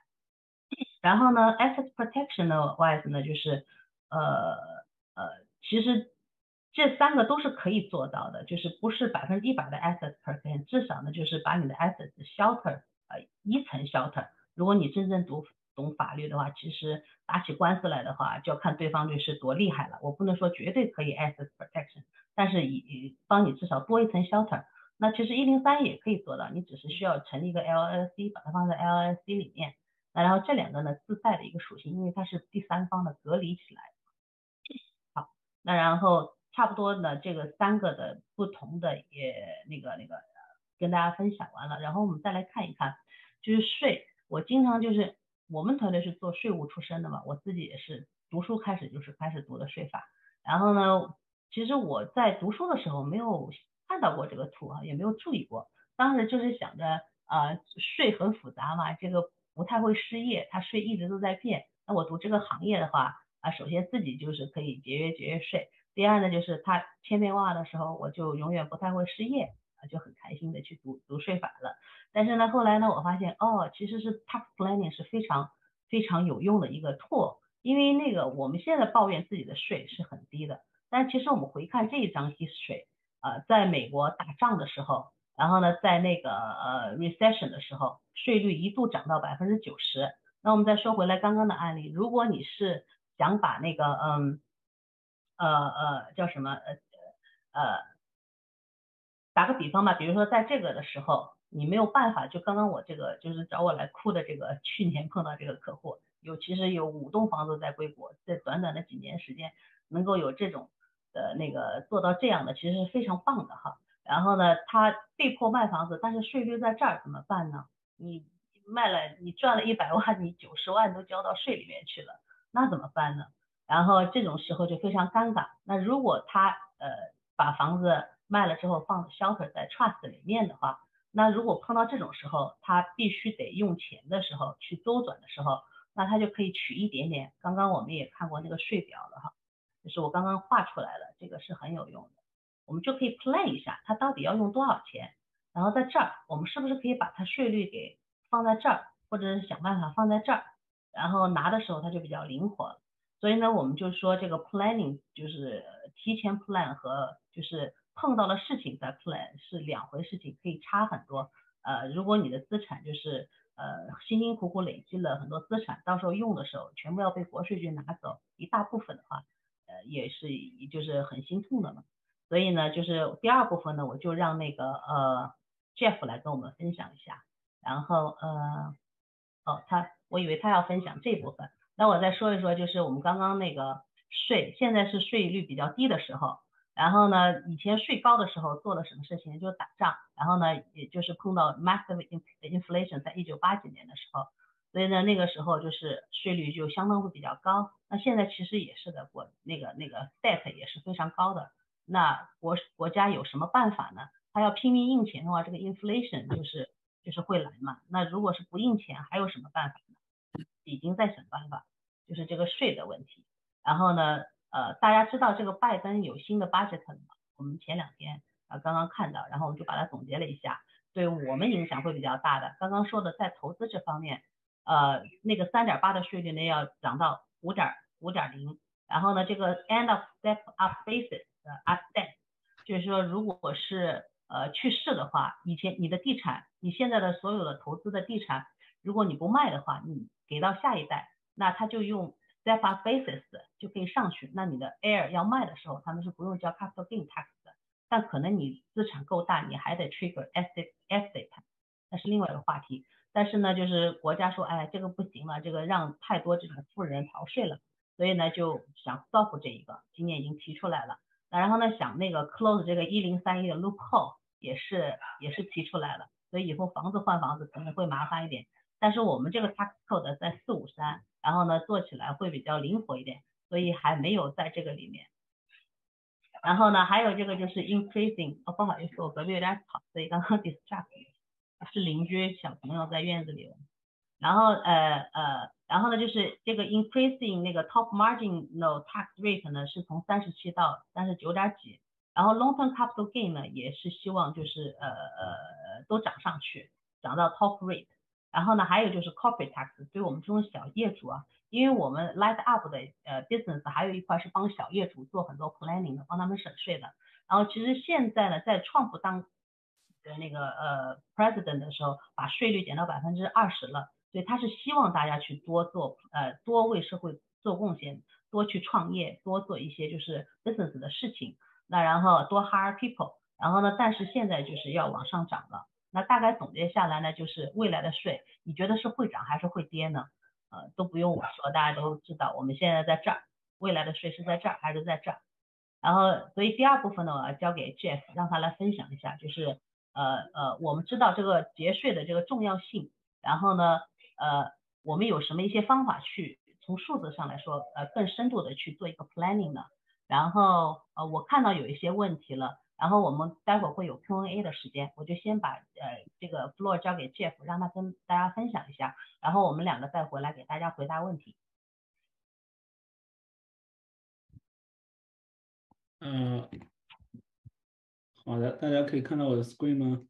然后呢，asset protection 的 wise 呢就是呃呃，其实这三个都是可以做到的，就是不是百分之一百的 assets protection，至少呢就是把你的 assets shelter 呃一层 shelter。如果你真正读懂法律的话，其实打起官司来的话，就要看对方律师多厉害了。我不能说绝对可以 assets protection，但是以帮你至少多一层 shelter。那其实一零三也可以做到，你只是需要成立一个 LLC，把它放在 LLC 里面。那然后这两个呢自带的一个属性，因为它是第三方的隔离起来。好，那然后差不多呢这个三个的不同的也那个那个跟大家分享完了，然后我们再来看一看，就是税，我经常就是。我们团队是做税务出身的嘛，我自己也是读书开始就是开始读的税法，然后呢，其实我在读书的时候没有看到过这个图啊，也没有注意过，当时就是想着啊，税很复杂嘛，这个不太会失业，它税一直都在变，那我读这个行业的话啊，首先自己就是可以节约节约税，第二呢就是他千变万化的时候，我就永远不太会失业啊。就很开心的去读读税法了，但是呢，后来呢，我发现哦，其实是 tax planning 是非常非常有用的一个 tool，因为那个我们现在抱怨自己的税是很低的，但其实我们回看这一张 history，呃，在美国打仗的时候，然后呢，在那个呃 recession 的时候，税率一度涨到百分之九十。那我们再说回来刚刚的案例，如果你是想把那个嗯呃呃叫什么呃呃打个比方吧，比如说在这个的时候，你没有办法，就刚刚我这个就是找我来哭的这个去年碰到这个客户，有其实有五栋房子在硅谷，在短短的几年时间能够有这种的那个做到这样的，其实是非常棒的哈。然后呢，他被迫卖房子，但是税率在这儿怎么办呢？你卖了，你赚了一百万，你九十万都交到税里面去了，那怎么办呢？然后这种时候就非常尴尬。那如果他呃把房子卖了之后放 shelter 在 trust 里面的话，那如果碰到这种时候，他必须得用钱的时候去周转的时候，那他就可以取一点点。刚刚我们也看过那个税表了哈，就是我刚刚画出来了，这个是很有用的。我们就可以 plan 一下，他到底要用多少钱，然后在这儿，我们是不是可以把它税率给放在这儿，或者是想办法放在这儿，然后拿的时候它就比较灵活了。所以呢，我们就说这个 planning 就是提前 plan 和就是碰到了事情再 plan 是两回事情，可以差很多。呃，如果你的资产就是呃辛辛苦苦累积了很多资产，到时候用的时候全部要被国税局拿走一大部分的话，呃也是就是很心痛的嘛。所以呢，就是第二部分呢，我就让那个呃 Jeff 来跟我们分享一下。然后呃，哦，他我以为他要分享这部分，那我再说一说，就是我们刚刚那个税，现在是税率比较低的时候。然后呢，以前税高的时候做了什么事情？就是打仗。然后呢，也就是碰到 massive inflation，在一九八几年的时候，所以呢，那个时候就是税率就相当会比较高。那现在其实也是的，国那个那个 debt 也是非常高的。那国国家有什么办法呢？他要拼命印钱的话，这个 inflation 就是就是会来嘛。那如果是不印钱，还有什么办法呢？已经在想办法，就是这个税的问题。然后呢，呃，大家知道这个拜登有新的 budget 吗？我们前两天啊刚刚看到，然后我们就把它总结了一下，对我们影响会比较大的。刚刚说的在投资这方面，呃，那个三点八的税率呢要涨到五点五点零，然后呢，这个 end of step up basis。呃，asset，就是说，如果是呃去世的话，以前你的地产，你现在的所有的投资的地产，如果你不卖的话，你给到下一代，那他就用 step up basis 就可以上去。那你的 air 要卖的时候，他们是不用交 capital gain tax 的。但可能你资产够大，你还得 trigger asset asset，那是另外一个话题。但是呢，就是国家说，哎，这个不行了，这个让太多这种富人逃税了，所以呢就想 stop 这一个，今年已经提出来了。那然后呢，想那个 close 这个一零三一的 loophole 也是也是提出来了，所以以后房子换房子可能会麻烦一点。但是我们这个 tax code 在四五三，然后呢做起来会比较灵活一点，所以还没有在这个里面。然后呢，还有这个就是 increasing，哦不好意思，我隔壁有点吵，所以刚刚 distract，是邻居小朋友在院子里。然后呃呃。然后呢，就是这个 increasing 那个 top margin no tax rate 呢，是从三十七到三十九点几。然后 long term capital gain 呢，也是希望就是呃呃都涨上去，涨到 top rate。然后呢，还有就是 corporate tax，对我们这种小业主啊，因为我们 light up 的呃 business 还有一块是帮小业主做很多 planning 的，帮他们省税的。然后其实现在呢，在创普当的那个呃 president 的时候，把税率减到百分之二十了。所以他是希望大家去多做，呃，多为社会做贡献，多去创业，多做一些就是 business 的事情。那然后多 hire people，然后呢，但是现在就是要往上涨了。那大概总结下来呢，就是未来的税，你觉得是会涨还是会跌呢？呃，都不用我说，大家都知道，我们现在在这儿，未来的税是在这儿还是在这儿？然后，所以第二部分呢，我要交给 Jeff，让他来分享一下，就是呃呃，我们知道这个节税的这个重要性，然后呢。呃，我们有什么一些方法去从数字上来说，呃，更深度的去做一个 planning 呢？然后，呃，我看到有一些问题了，然后我们待会儿会有 Q&A 的时间，我就先把呃这个 floor 交给 Jeff，让他跟大家分享一下，然后我们两个再回来给大家回答问题。嗯，好的，大家可以看到我的 screen 吗？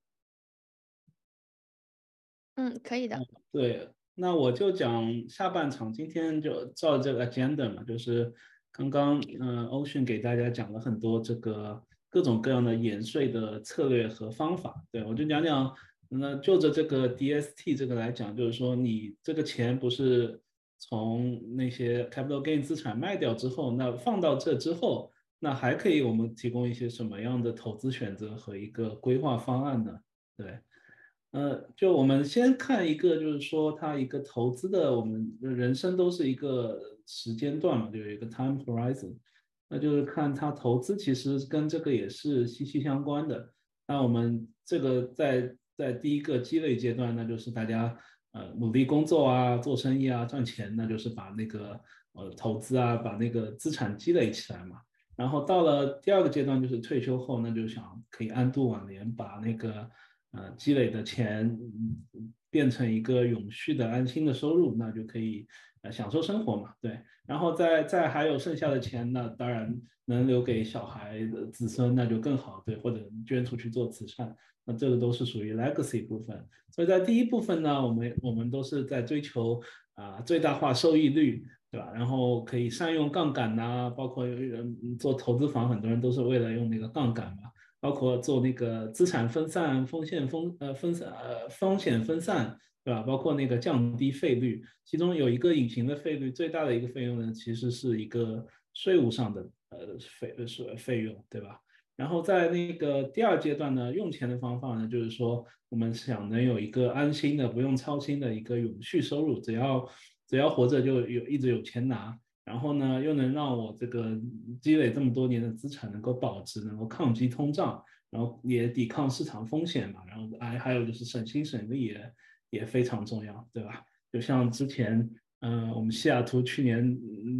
嗯，可以的。对。那我就讲下半场，今天就照这个 agenda 嘛，就是刚刚嗯欧迅给大家讲了很多这个各种各样的延税的策略和方法，对我就讲讲，那就着这个 DST 这个来讲，就是说你这个钱不是从那些 capital gain 资产卖掉之后，那放到这之后，那还可以我们提供一些什么样的投资选择和一个规划方案呢？对，呃，就我们先看一个，就是说它一个投资的，我们人生都是一个时间段嘛，就有一个 time horizon，那就是看它投资其实跟这个也是息息相关的。那我们这个在在第一个积累阶段，那就是大家。呃，努力工作啊，做生意啊，赚钱，那就是把那个呃投资啊，把那个资产积累起来嘛。然后到了第二个阶段，就是退休后，那就想可以安度晚年，把那个呃积累的钱变成一个永续的安心的收入，那就可以呃享受生活嘛。对，然后再再还有剩下的钱，那当然能留给小孩的子孙，那就更好。对，或者捐出去做慈善。那这个都是属于 legacy 部分，所以在第一部分呢，我们我们都是在追求啊最大化收益率，对吧？然后可以善用杠杆呐，包括做投资房，很多人都是为了用那个杠杆嘛，包括做那个资产分散、风险分呃分散呃风险分散，对吧？包括那个降低费率，其中有一个隐形的费率，最大的一个费用呢，其实是一个税务上的呃费税费用，对吧？然后在那个第二阶段呢，用钱的方法呢，就是说我们想能有一个安心的、不用操心的一个永续收入，只要只要活着就有一直有钱拿，然后呢又能让我这个积累这么多年的资产能够保值，能够抗击通胀，然后也抵抗市场风险嘛，然后哎还有就是省心省力也也非常重要，对吧？就像之前。嗯，我们西雅图去年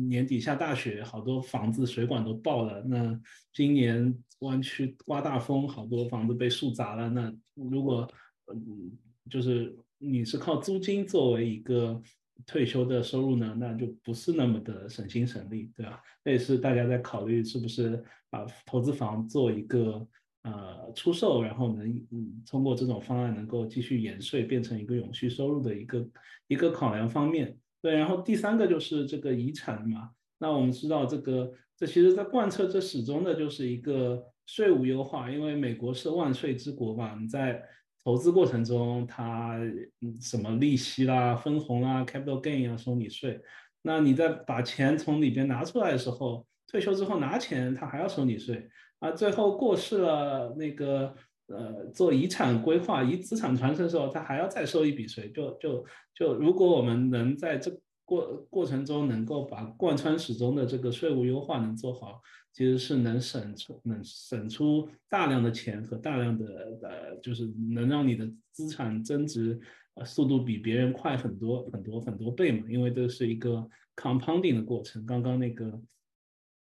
年底下大雪，好多房子水管都爆了。那今年湾区刮大风，好多房子被树砸了。那如果嗯，就是你是靠租金作为一个退休的收入呢，那就不是那么的省心省力，对吧？那也是大家在考虑是不是把投资房做一个呃出售，然后能嗯通过这种方案能够继续延税，变成一个永续收入的一个一个考量方面。对，然后第三个就是这个遗产嘛。那我们知道这个，这其实在贯彻这始终的就是一个税务优化，因为美国是万税之国嘛。你在投资过程中，它什么利息啦、分红啦、capital gain 啊收你税。那你在把钱从里边拿出来的时候，退休之后拿钱，他还要收你税啊。最后过世了，那个。呃，做遗产规划、遗资产传承的时候，他还要再收一笔税。就就就，如果我们能在这过过程中能够把贯穿始终的这个税务优化能做好，其实是能省出能省出大量的钱和大量的呃，就是能让你的资产增值呃速度比别人快很多很多很多倍嘛。因为这是一个 compounding 的过程。刚刚那个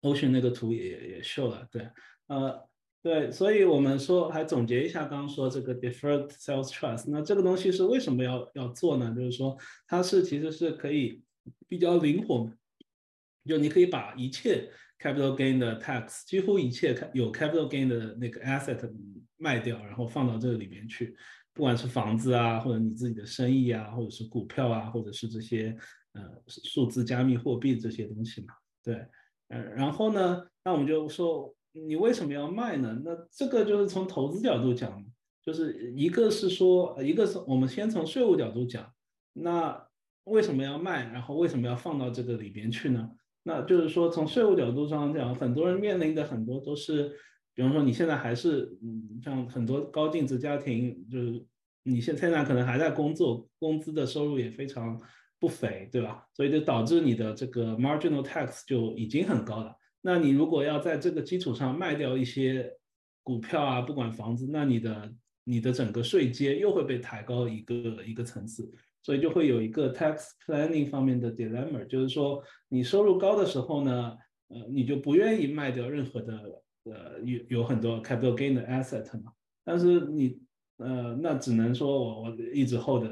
Ocean 那个图也也秀了，对，呃。对，所以我们说还总结一下，刚刚说这个 deferred sales trust，那这个东西是为什么要要做呢？就是说它是其实是可以比较灵活，就你可以把一切 capital gain 的 tax，几乎一切有 capital gain 的那个 asset 卖掉，然后放到这个里面去，不管是房子啊，或者你自己的生意啊，或者是股票啊，或者是这些呃数字加密货币这些东西嘛。对，嗯，然后呢，那我们就说。你为什么要卖呢？那这个就是从投资角度讲，就是一个是说，一个是我们先从税务角度讲，那为什么要卖？然后为什么要放到这个里边去呢？那就是说从税务角度上讲，很多人面临的很多都是，比方说你现在还是，嗯，像很多高净值家庭，就是你现现在可能还在工作，工资的收入也非常不菲，对吧？所以就导致你的这个 marginal tax 就已经很高了。那你如果要在这个基础上卖掉一些股票啊，不管房子，那你的你的整个税阶又会被抬高一个一个层次，所以就会有一个 tax planning 方面的 dilemma，就是说你收入高的时候呢，呃，你就不愿意卖掉任何的呃有有很多 capital gain 的 asset 嘛，但是你呃那只能说我我一直 hold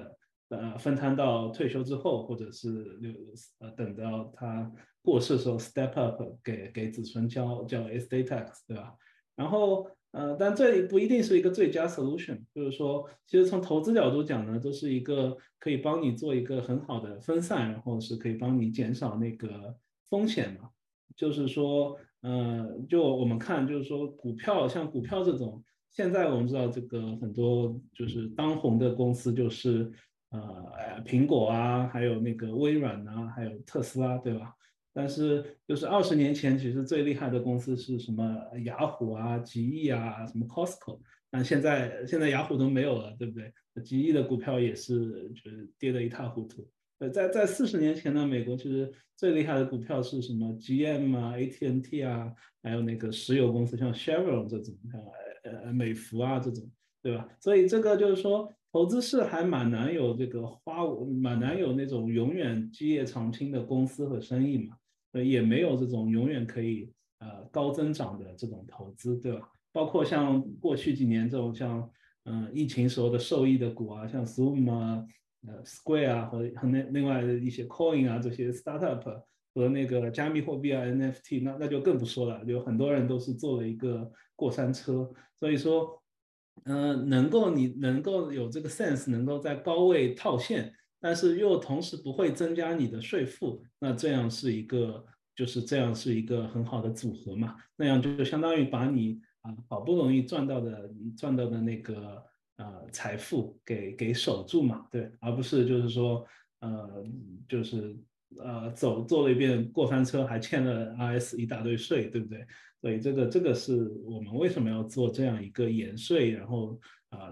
呃分摊到退休之后，或者是六呃等到他。过世的时候，step up 给给子孙交交 estate tax，对吧？然后，呃，但这不一定是一个最佳 solution。就是说，其实从投资角度讲呢，都是一个可以帮你做一个很好的分散，然后是可以帮你减少那个风险嘛。就是说，呃，就我们看，就是说，股票像股票这种，现在我们知道这个很多就是当红的公司，就是呃苹果啊，还有那个微软啊，还有特斯拉，对吧？但是就是二十年前，其实最厉害的公司是什么？雅虎啊、极翼啊、什么 Costco。但现在现在雅虎都没有了，对不对？极翼的股票也是就是跌得一塌糊涂。呃，在在四十年前呢，美国其实最厉害的股票是什么？GM 啊、AT&T 啊，还有那个石油公司像 Chevron 这种，呃呃美孚啊这种，对吧？所以这个就是说，投资是还蛮难有这个花，蛮难有那种永远基业长青的公司和生意嘛。呃，也没有这种永远可以呃高增长的这种投资，对吧？包括像过去几年这种像嗯疫情时候的受益的股啊，像 Zoom 啊、呃 Square 啊和和那另外的一些 Coin 啊这些 startup 和那个加密货币啊 NFT，那那就更不说了，有很多人都是做了一个过山车。所以说，嗯，能够你能够有这个 sense，能够在高位套现。但是又同时不会增加你的税负，那这样是一个，就是这样是一个很好的组合嘛？那样就相当于把你啊好不容易赚到的赚到的那个呃财富给给守住嘛？对，而不是就是说呃就是呃走做了一遍过山车，还欠了 RS 一大堆税，对不对？所以这个这个是我们为什么要做这样一个延税，然后。啊，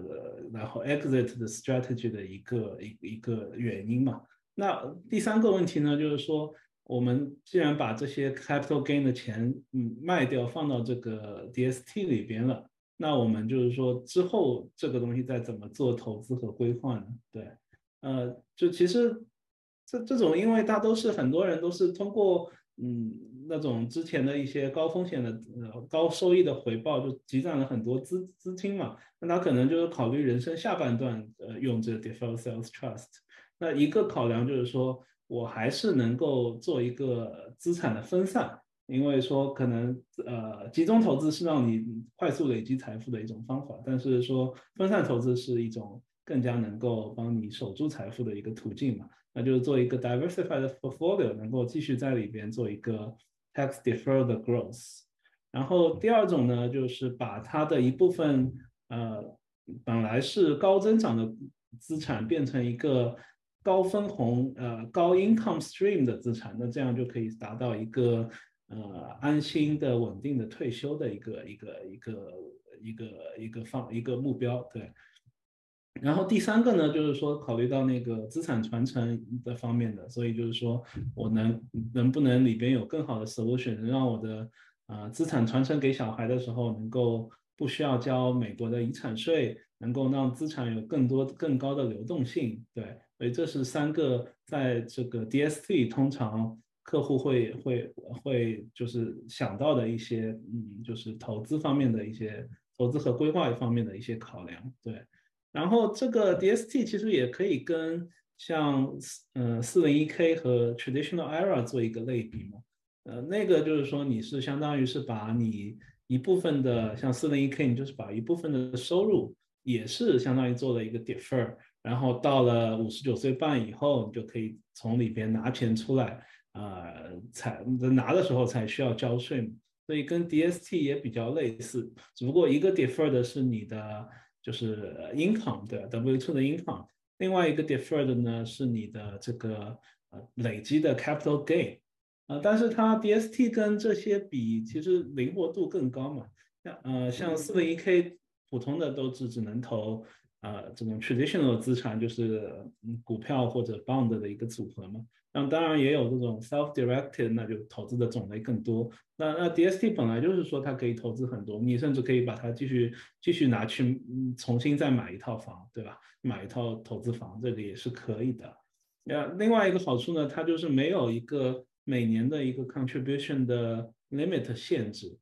然后 exit 的 strategy 的一个一一个原因嘛。那第三个问题呢，就是说，我们既然把这些 capital gain 的钱嗯卖掉，放到这个 DST 里边了，那我们就是说之后这个东西再怎么做投资和规划呢？对，呃，就其实这这种，因为大都是很多人都是通过。嗯，那种之前的一些高风险的呃高收益的回报，就积攒了很多资资金嘛。那他可能就是考虑人生下半段呃用这个 default sales trust。那一个考量就是说我还是能够做一个资产的分散，因为说可能呃集中投资是让你快速累积财富的一种方法，但是说分散投资是一种更加能够帮你守住财富的一个途径嘛。那就是做一个 diversified portfolio，能够继续在里边做一个 tax deferred growth。然后第二种呢，就是把它的一部分呃本来是高增长的资产变成一个高分红呃高 income stream 的资产，那这样就可以达到一个呃安心的稳定的退休的一个一个一个一个一个方一个目标，对。然后第三个呢，就是说考虑到那个资产传承的方面的，所以就是说我能能不能里边有更好的 solution，能让我的啊资产传承给小孩的时候，能够不需要交美国的遗产税，能够让资产有更多更高的流动性，对，所以这是三个在这个 DST 通常客户会会会就是想到的一些嗯，就是投资方面的一些投资和规划方面的一些考量，对。然后这个 DST 其实也可以跟像嗯四零一 K 和 Traditional Era 做一个类比嘛，呃，那个就是说你是相当于是把你一部分的像四零一 K，你就是把一部分的收入也是相当于做了一个 defer，然后到了五十九岁半以后，你就可以从里边拿钱出来，呃，才拿的时候才需要交税嘛，所以跟 DST 也比较类似，只不过一个 defer 的是你的。就是 income 对 W2 的 income，另外一个 deferred 呢是你的这个呃累积的 capital gain，呃，但是它 DST 跟这些比其实灵活度更高嘛，像呃像四零一 K 普通的都只只能投呃这种 traditional 资产，就是股票或者 bond 的一个组合嘛。那当然也有这种 self-directed，那就投资的种类更多。那那 DST 本来就是说它可以投资很多，你甚至可以把它继续继续拿去重新再买一套房，对吧？买一套投资房，这个也是可以的。那另外一个好处呢，它就是没有一个每年的一个 contribution 的 limit 限制，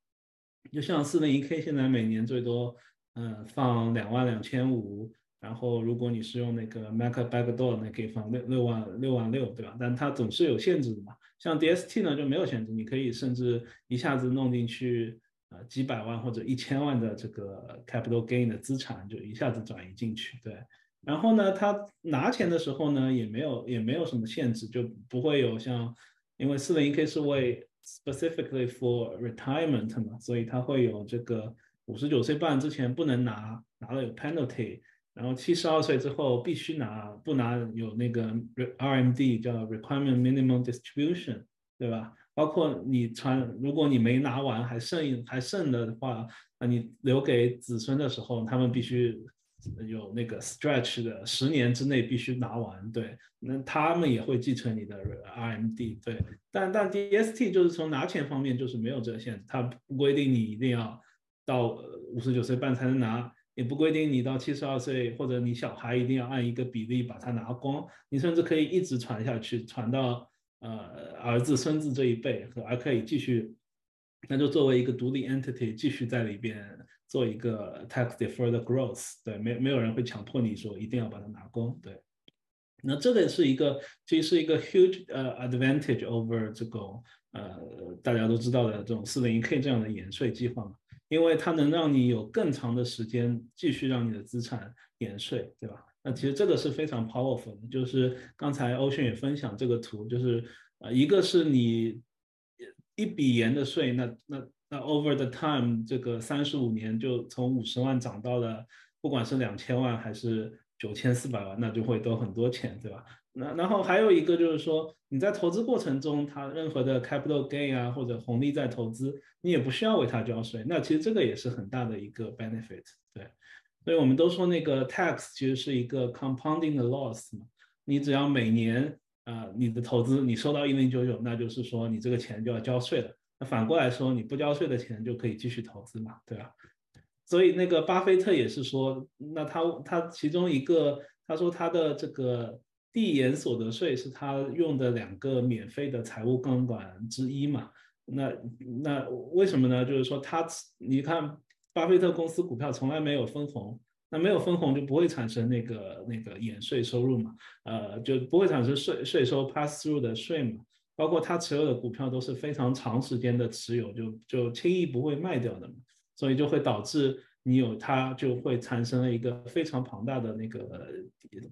就像四零一 K 现在每年最多嗯放两万两千五。然后，如果你是用那个 Mac Backdoor，那可以放六六万六万六，对吧？但它总是有限制的嘛。像 DST 呢就没有限制，你可以甚至一下子弄进去呃几百万或者一千万的这个 capital gain 的资产，就一下子转移进去。对。然后呢，他拿钱的时候呢也没有也没有什么限制，就不会有像因为四零一 K 是为 specifically for retirement 嘛，所以它会有这个五十九岁半之前不能拿，拿了有 penalty。然后七十二岁之后必须拿，不拿有那个 RMD 叫 Requirement Minimum Distribution，对吧？包括你传，如果你没拿完还剩还剩的话，那你留给子孙的时候，他们必须有那个 stretch 的，十年之内必须拿完，对，那他们也会继承你的 RMD，对，但但 DST 就是从拿钱方面就是没有这个限制，它不规定你一定要到五十九岁半才能拿。也不规定你到七十二岁或者你小孩一定要按一个比例把它拿光，你甚至可以一直传下去，传到呃儿子孙子这一辈，还可以继续，那就作为一个独立 entity 继续在里边做一个 tax deferred growth，对，没没有人会强迫你说一定要把它拿光，对，那这个是一个其实是一个 huge 呃 advantage over 这种呃大家都知道的这种四零一 k 这样的延税计划嘛。因为它能让你有更长的时间继续让你的资产延税，对吧？那其实这个是非常 powerful 的。就是刚才欧迅也分享这个图，就是呃，一个是你一笔延的税，那那那 over the time 这个三十五年就从五十万涨到了，不管是两千万还是九千四百万，那就会多很多钱，对吧？那然后还有一个就是说，你在投资过程中，它任何的 capital gain 啊或者红利在投资，你也不需要为它交税。那其实这个也是很大的一个 benefit，对。所以我们都说那个 tax 其实是一个 compounding 的 loss 嘛。你只要每年啊你的投资你收到一零九九，那就是说你这个钱就要交税了。那反过来说，你不交税的钱就可以继续投资嘛，对吧？所以那个巴菲特也是说，那他他其中一个他说他的这个。递延所得税是他用的两个免费的财务杠杆之一嘛？那那为什么呢？就是说他你看，巴菲特公司股票从来没有分红，那没有分红就不会产生那个那个延税收入嘛？呃，就不会产生税税收 pass through 的税嘛？包括他持有的股票都是非常长时间的持有，就就轻易不会卖掉的嘛，所以就会导致。你有它就会产生了一个非常庞大的那个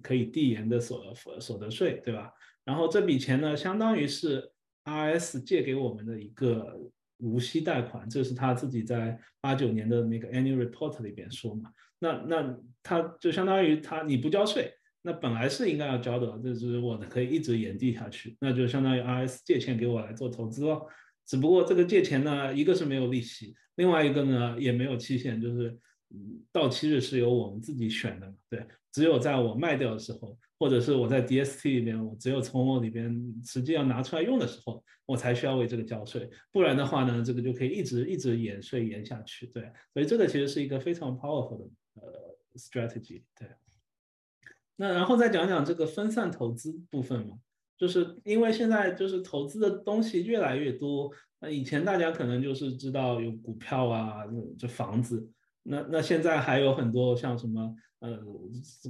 可以递延的所所得税，对吧？然后这笔钱呢，相当于是 RS 借给我们的一个无息贷款，这是他自己在八九年的那个 Annual Report 里边说嘛。那那他就相当于他你不交税，那本来是应该要交的，就是我的可以一直延递下去，那就相当于 RS 借钱给我来做投资了。只不过这个借钱呢，一个是没有利息，另外一个呢也没有期限，就是到期日是由我们自己选的嘛，对，只有在我卖掉的时候，或者是我在 DST 里边，我只有从我里边实际要拿出来用的时候，我才需要为这个交税，不然的话呢，这个就可以一直一直延税延下去，对，所以这个其实是一个非常 powerful 的呃 strategy，对。那然后再讲讲这个分散投资部分嘛。就是因为现在就是投资的东西越来越多，那以前大家可能就是知道有股票啊，这房子，那那现在还有很多像什么呃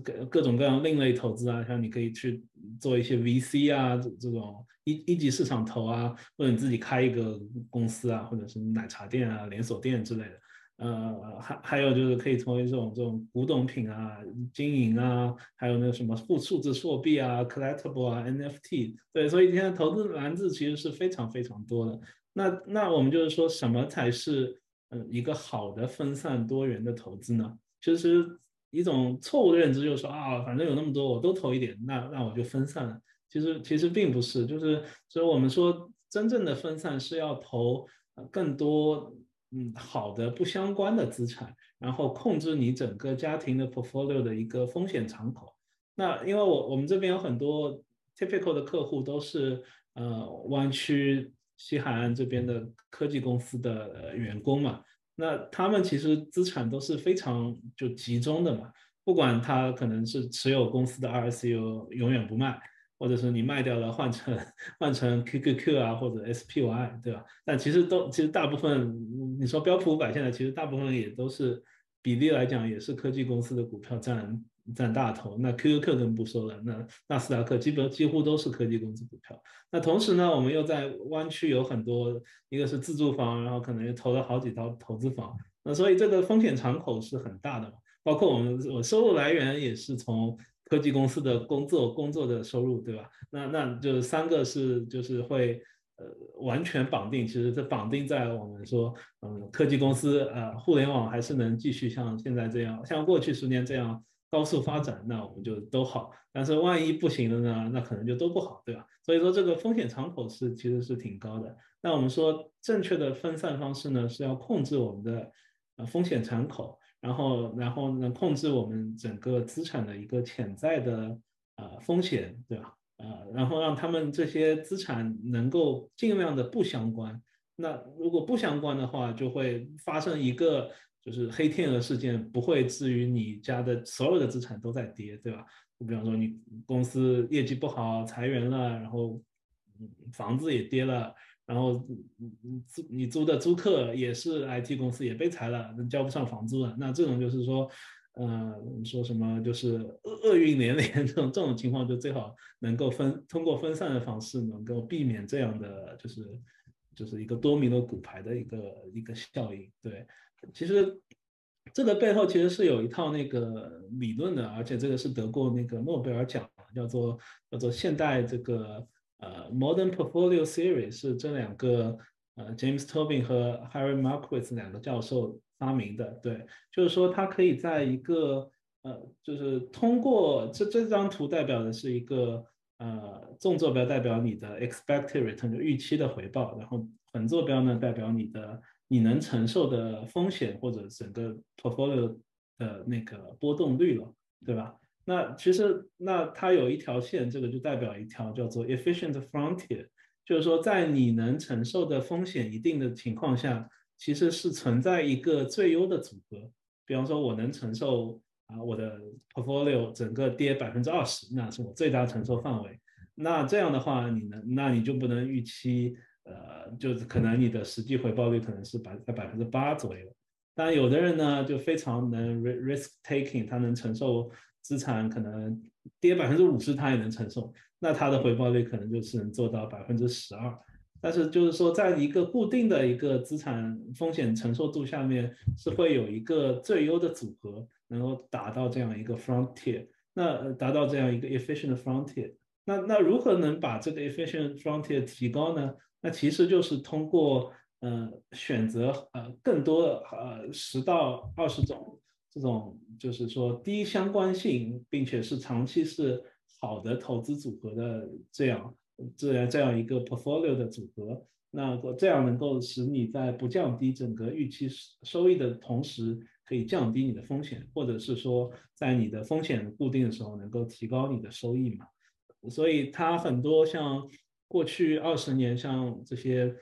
各各种各样另类投资啊，像你可以去做一些 VC 啊这这种一一级市场投啊，或者你自己开一个公司啊，或者是奶茶店啊连锁店之类的。呃，还还有就是可以成为这种这种古董品啊、经营啊，还有那个什么数数字货币啊、collectible 啊、NFT，对，所以现在投资篮子其实是非常非常多的。那那我们就是说什么才是嗯一个好的分散多元的投资呢？其实一种错误的认知就是说啊，反正有那么多，我都投一点，那那我就分散了。其实其实并不是，就是所以我们说真正的分散是要投更多。嗯，好的，不相关的资产，然后控制你整个家庭的 portfolio 的一个风险敞口。那因为我我们这边有很多 typical 的客户都是呃湾区西海岸这边的科技公司的员工嘛，那他们其实资产都是非常就集中的嘛，不管他可能是持有公司的 RSU 永远不卖。或者是你卖掉了换成换成 QQQ 啊或者 SPY 对吧？但其实都其实大部分你说标普五百现在其实大部分也都是比例来讲也是科技公司的股票占占大头。那 QQQ 更不说了，那纳斯达克基本几乎都是科技公司股票。那同时呢，我们又在湾区有很多，一个是自住房，然后可能又投了好几套投资房。那所以这个风险敞口是很大的嘛。包括我们我收入来源也是从。科技公司的工作工作的收入，对吧？那那就是三个是就是会呃完全绑定，其实这绑定在我们说，嗯，科技公司呃互联网还是能继续像现在这样，像过去十年这样高速发展，那我们就都好。但是万一不行了呢？那可能就都不好，对吧？所以说这个风险敞口是其实是挺高的。那我们说正确的分散方式呢，是要控制我们的呃风险敞口，然后然后呢控制我们整个资产的一个潜在的呃风险，对吧？呃，然后让他们这些资产能够尽量的不相关。那如果不相关的话，就会发生一个。就是黑天鹅事件不会至于你家的所有的资产都在跌，对吧？就比方说你公司业绩不好，裁员了，然后房子也跌了，然后租你租的租客也是 IT 公司也被裁了，交不上房租了。那这种就是说，呃，说什么就是厄厄运连连这种这种情况，就最好能够分通过分散的方式，能够避免这样的就是就是一个多米诺骨牌的一个一个效应，对。其实这个背后其实是有一套那个理论的，而且这个是得过那个诺贝尔奖，叫做叫做现代这个呃 Modern Portfolio Theory，是这两个呃 James Tobin 和 Harry Markowitz 两个教授发明的。对，就是说它可以在一个呃，就是通过这这张图代表的是一个呃纵坐标代表你的 expected return 就预期的回报，然后横坐标呢代表你的。你能承受的风险或者整个 portfolio 的那个波动率了，对吧？那其实那它有一条线，这个就代表一条叫做 efficient frontier，就是说在你能承受的风险一定的情况下，其实是存在一个最优的组合。比方说，我能承受啊我的 portfolio 整个跌百分之二十，那是我最大承受范围。那这样的话，你能那你就不能预期。呃，就是可能你的实际回报率可能是百在百分之八左右，但有的人呢就非常能 risk taking，他能承受资产可能跌百分之五十他也能承受，那他的回报率可能就是能做到百分之十二。但是就是说，在一个固定的一个资产风险承受度下面，是会有一个最优的组合能够达到这样一个 frontier，那达到这样一个 efficient frontier，那那如何能把这个 efficient frontier 提高呢？那其实就是通过呃选择呃更多呃十到二十种这种就是说低相关性，并且是长期是好的投资组合的这样这样这样一个 portfolio 的组合，那这样能够使你在不降低整个预期收益的同时，可以降低你的风险，或者是说在你的风险固定的时候能够提高你的收益嘛？所以它很多像。过去二十年，像这些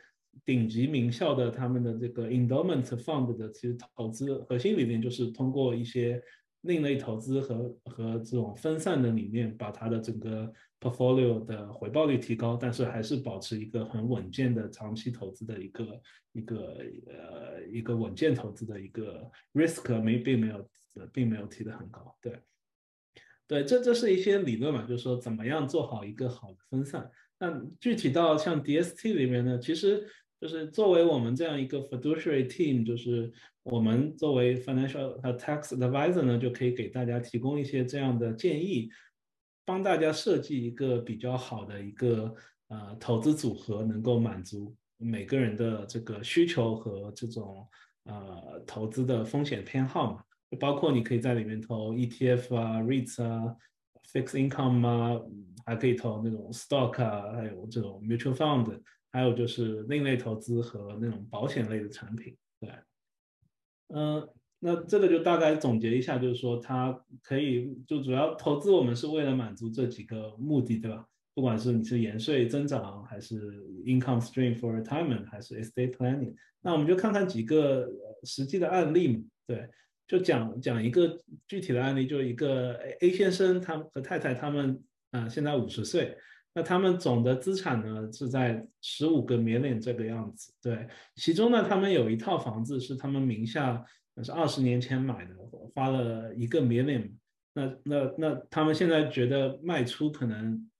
顶级名校的他们的这个 endowment fund 的其实投资核心理念就是通过一些另类投资和和这种分散的理念，把它的整个 portfolio 的回报率提高，但是还是保持一个很稳健的长期投资的一个一个呃一个稳健投资的一个 risk 没并没有并没有提的很高，对对，这这是一些理论嘛，就是说怎么样做好一个好的分散。那具体到像 DST 里面呢，其实就是作为我们这样一个 fiduciary team，就是我们作为 financial 和 tax advisor 呢，就可以给大家提供一些这样的建议，帮大家设计一个比较好的一个呃投资组合，能够满足每个人的这个需求和这种呃投资的风险偏好嘛，就包括你可以在里面投 ETF 啊、REITs 啊。Fixed income 啊，还可以投那种 stock 啊，还有这种 mutual fund，还有就是另类投资和那种保险类的产品。对，嗯，那这个就大概总结一下，就是说它可以就主要投资我们是为了满足这几个目的，对吧？不管是你是延税增长，还是 income stream for retirement，还是 estate planning，那我们就看看几个实际的案例嘛，对。就讲讲一个具体的案例，就一个 A 先生，他和太太他们啊，现在五十岁，那他们总的资产呢是在十五个 million 这个样子。对，其中呢，他们有一套房子是他们名下，是二十年前买的，花了一个 million。那那那他们现在觉得卖出可能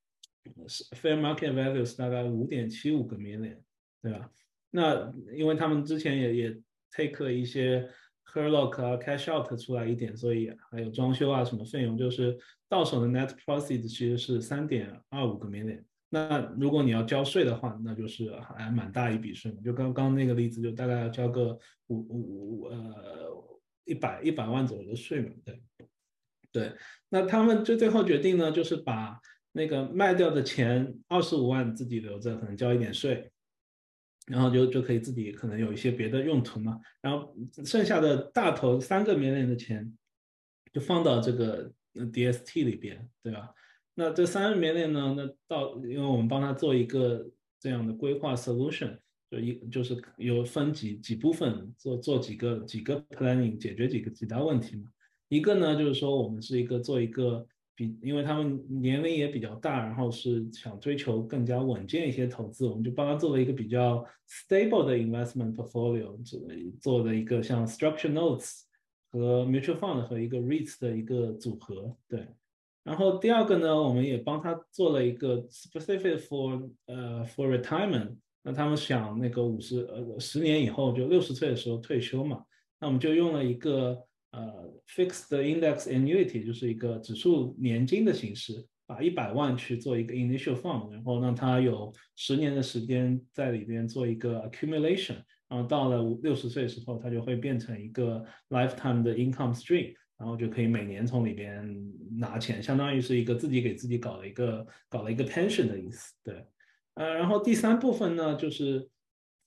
是 fair market value 是大概五点七五个 million，对吧？那因为他们之前也也 take 了一些。Her lock 啊，cash out 出来一点，所以还有装修啊什么费用，就是到手的 net proceeds 其实是三点二五个 million。那如果你要交税的话，那就是还蛮大一笔税嘛。就刚刚那个例子，就大概要交个五五五呃一百一百万左右的税嘛。对，对，那他们就最后决定呢，就是把那个卖掉的钱二十五万自己留着，可能交一点税，然后就就可以自己可能有一些别的用途嘛。然后剩下的大头三个棉链的钱就放到这个 DST 里边，对吧？那这三个棉链呢，那到因为我们帮他做一个这样的规划 solution，就一就是有分几几部分做做几个几个 planning 解决几个几大问题嘛。一个呢，就是说我们是一个做一个比，因为他们年龄也比较大，然后是想追求更加稳健一些投资，我们就帮他做了一个比较 stable 的 investment portfolio，做做的一个像 structure notes 和 mutual fund 和一个 REITs 的一个组合，对。然后第二个呢，我们也帮他做了一个 specific for 呃 for retirement，那他们想那个五十呃十年以后就六十岁的时候退休嘛，那我们就用了一个。呃，fixed index annuity 就是一个指数年金的形式，把一百万去做一个 initial fund，然后让它有十年的时间在里边做一个 accumulation，然后到了六十岁的时候，它就会变成一个 lifetime 的 income stream，然后就可以每年从里边拿钱，相当于是一个自己给自己搞了一个搞了一个 pension 的意思。对，呃，然后第三部分呢，就是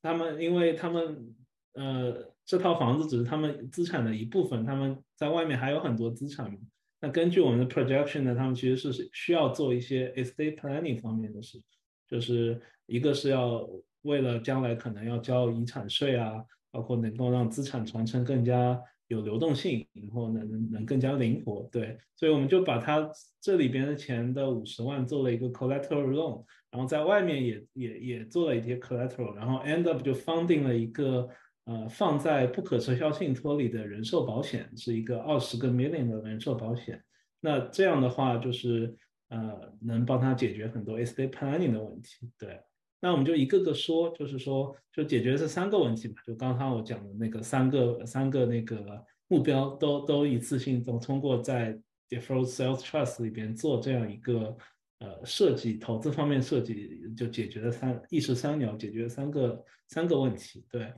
他们因为他们呃。这套房子只是他们资产的一部分，他们在外面还有很多资产。那根据我们的 projection 呢，他们其实是需要做一些 estate planning 方面的事，就是一个是要为了将来可能要交遗产税啊，包括能够让资产传承更加有流动性，然后能能更加灵活。对，所以我们就把它这里边的钱的五十万做了一个 collateral loan，然后在外面也也也做了一些 collateral，然后 end up 就 funding 了一个。呃，放在不可撤销信托里的人寿保险是一个二十个 million 的人寿保险。那这样的话，就是呃，能帮他解决很多 estate planning 的问题。对，那我们就一个个说，就是说，就解决这三个问题嘛。就刚刚我讲的那个三个三个那个目标，都都一次性都通过在 default sales trust 里边做这样一个呃设计，投资方面设计，就解决了三一石三鸟，解决了三个三个问题。对。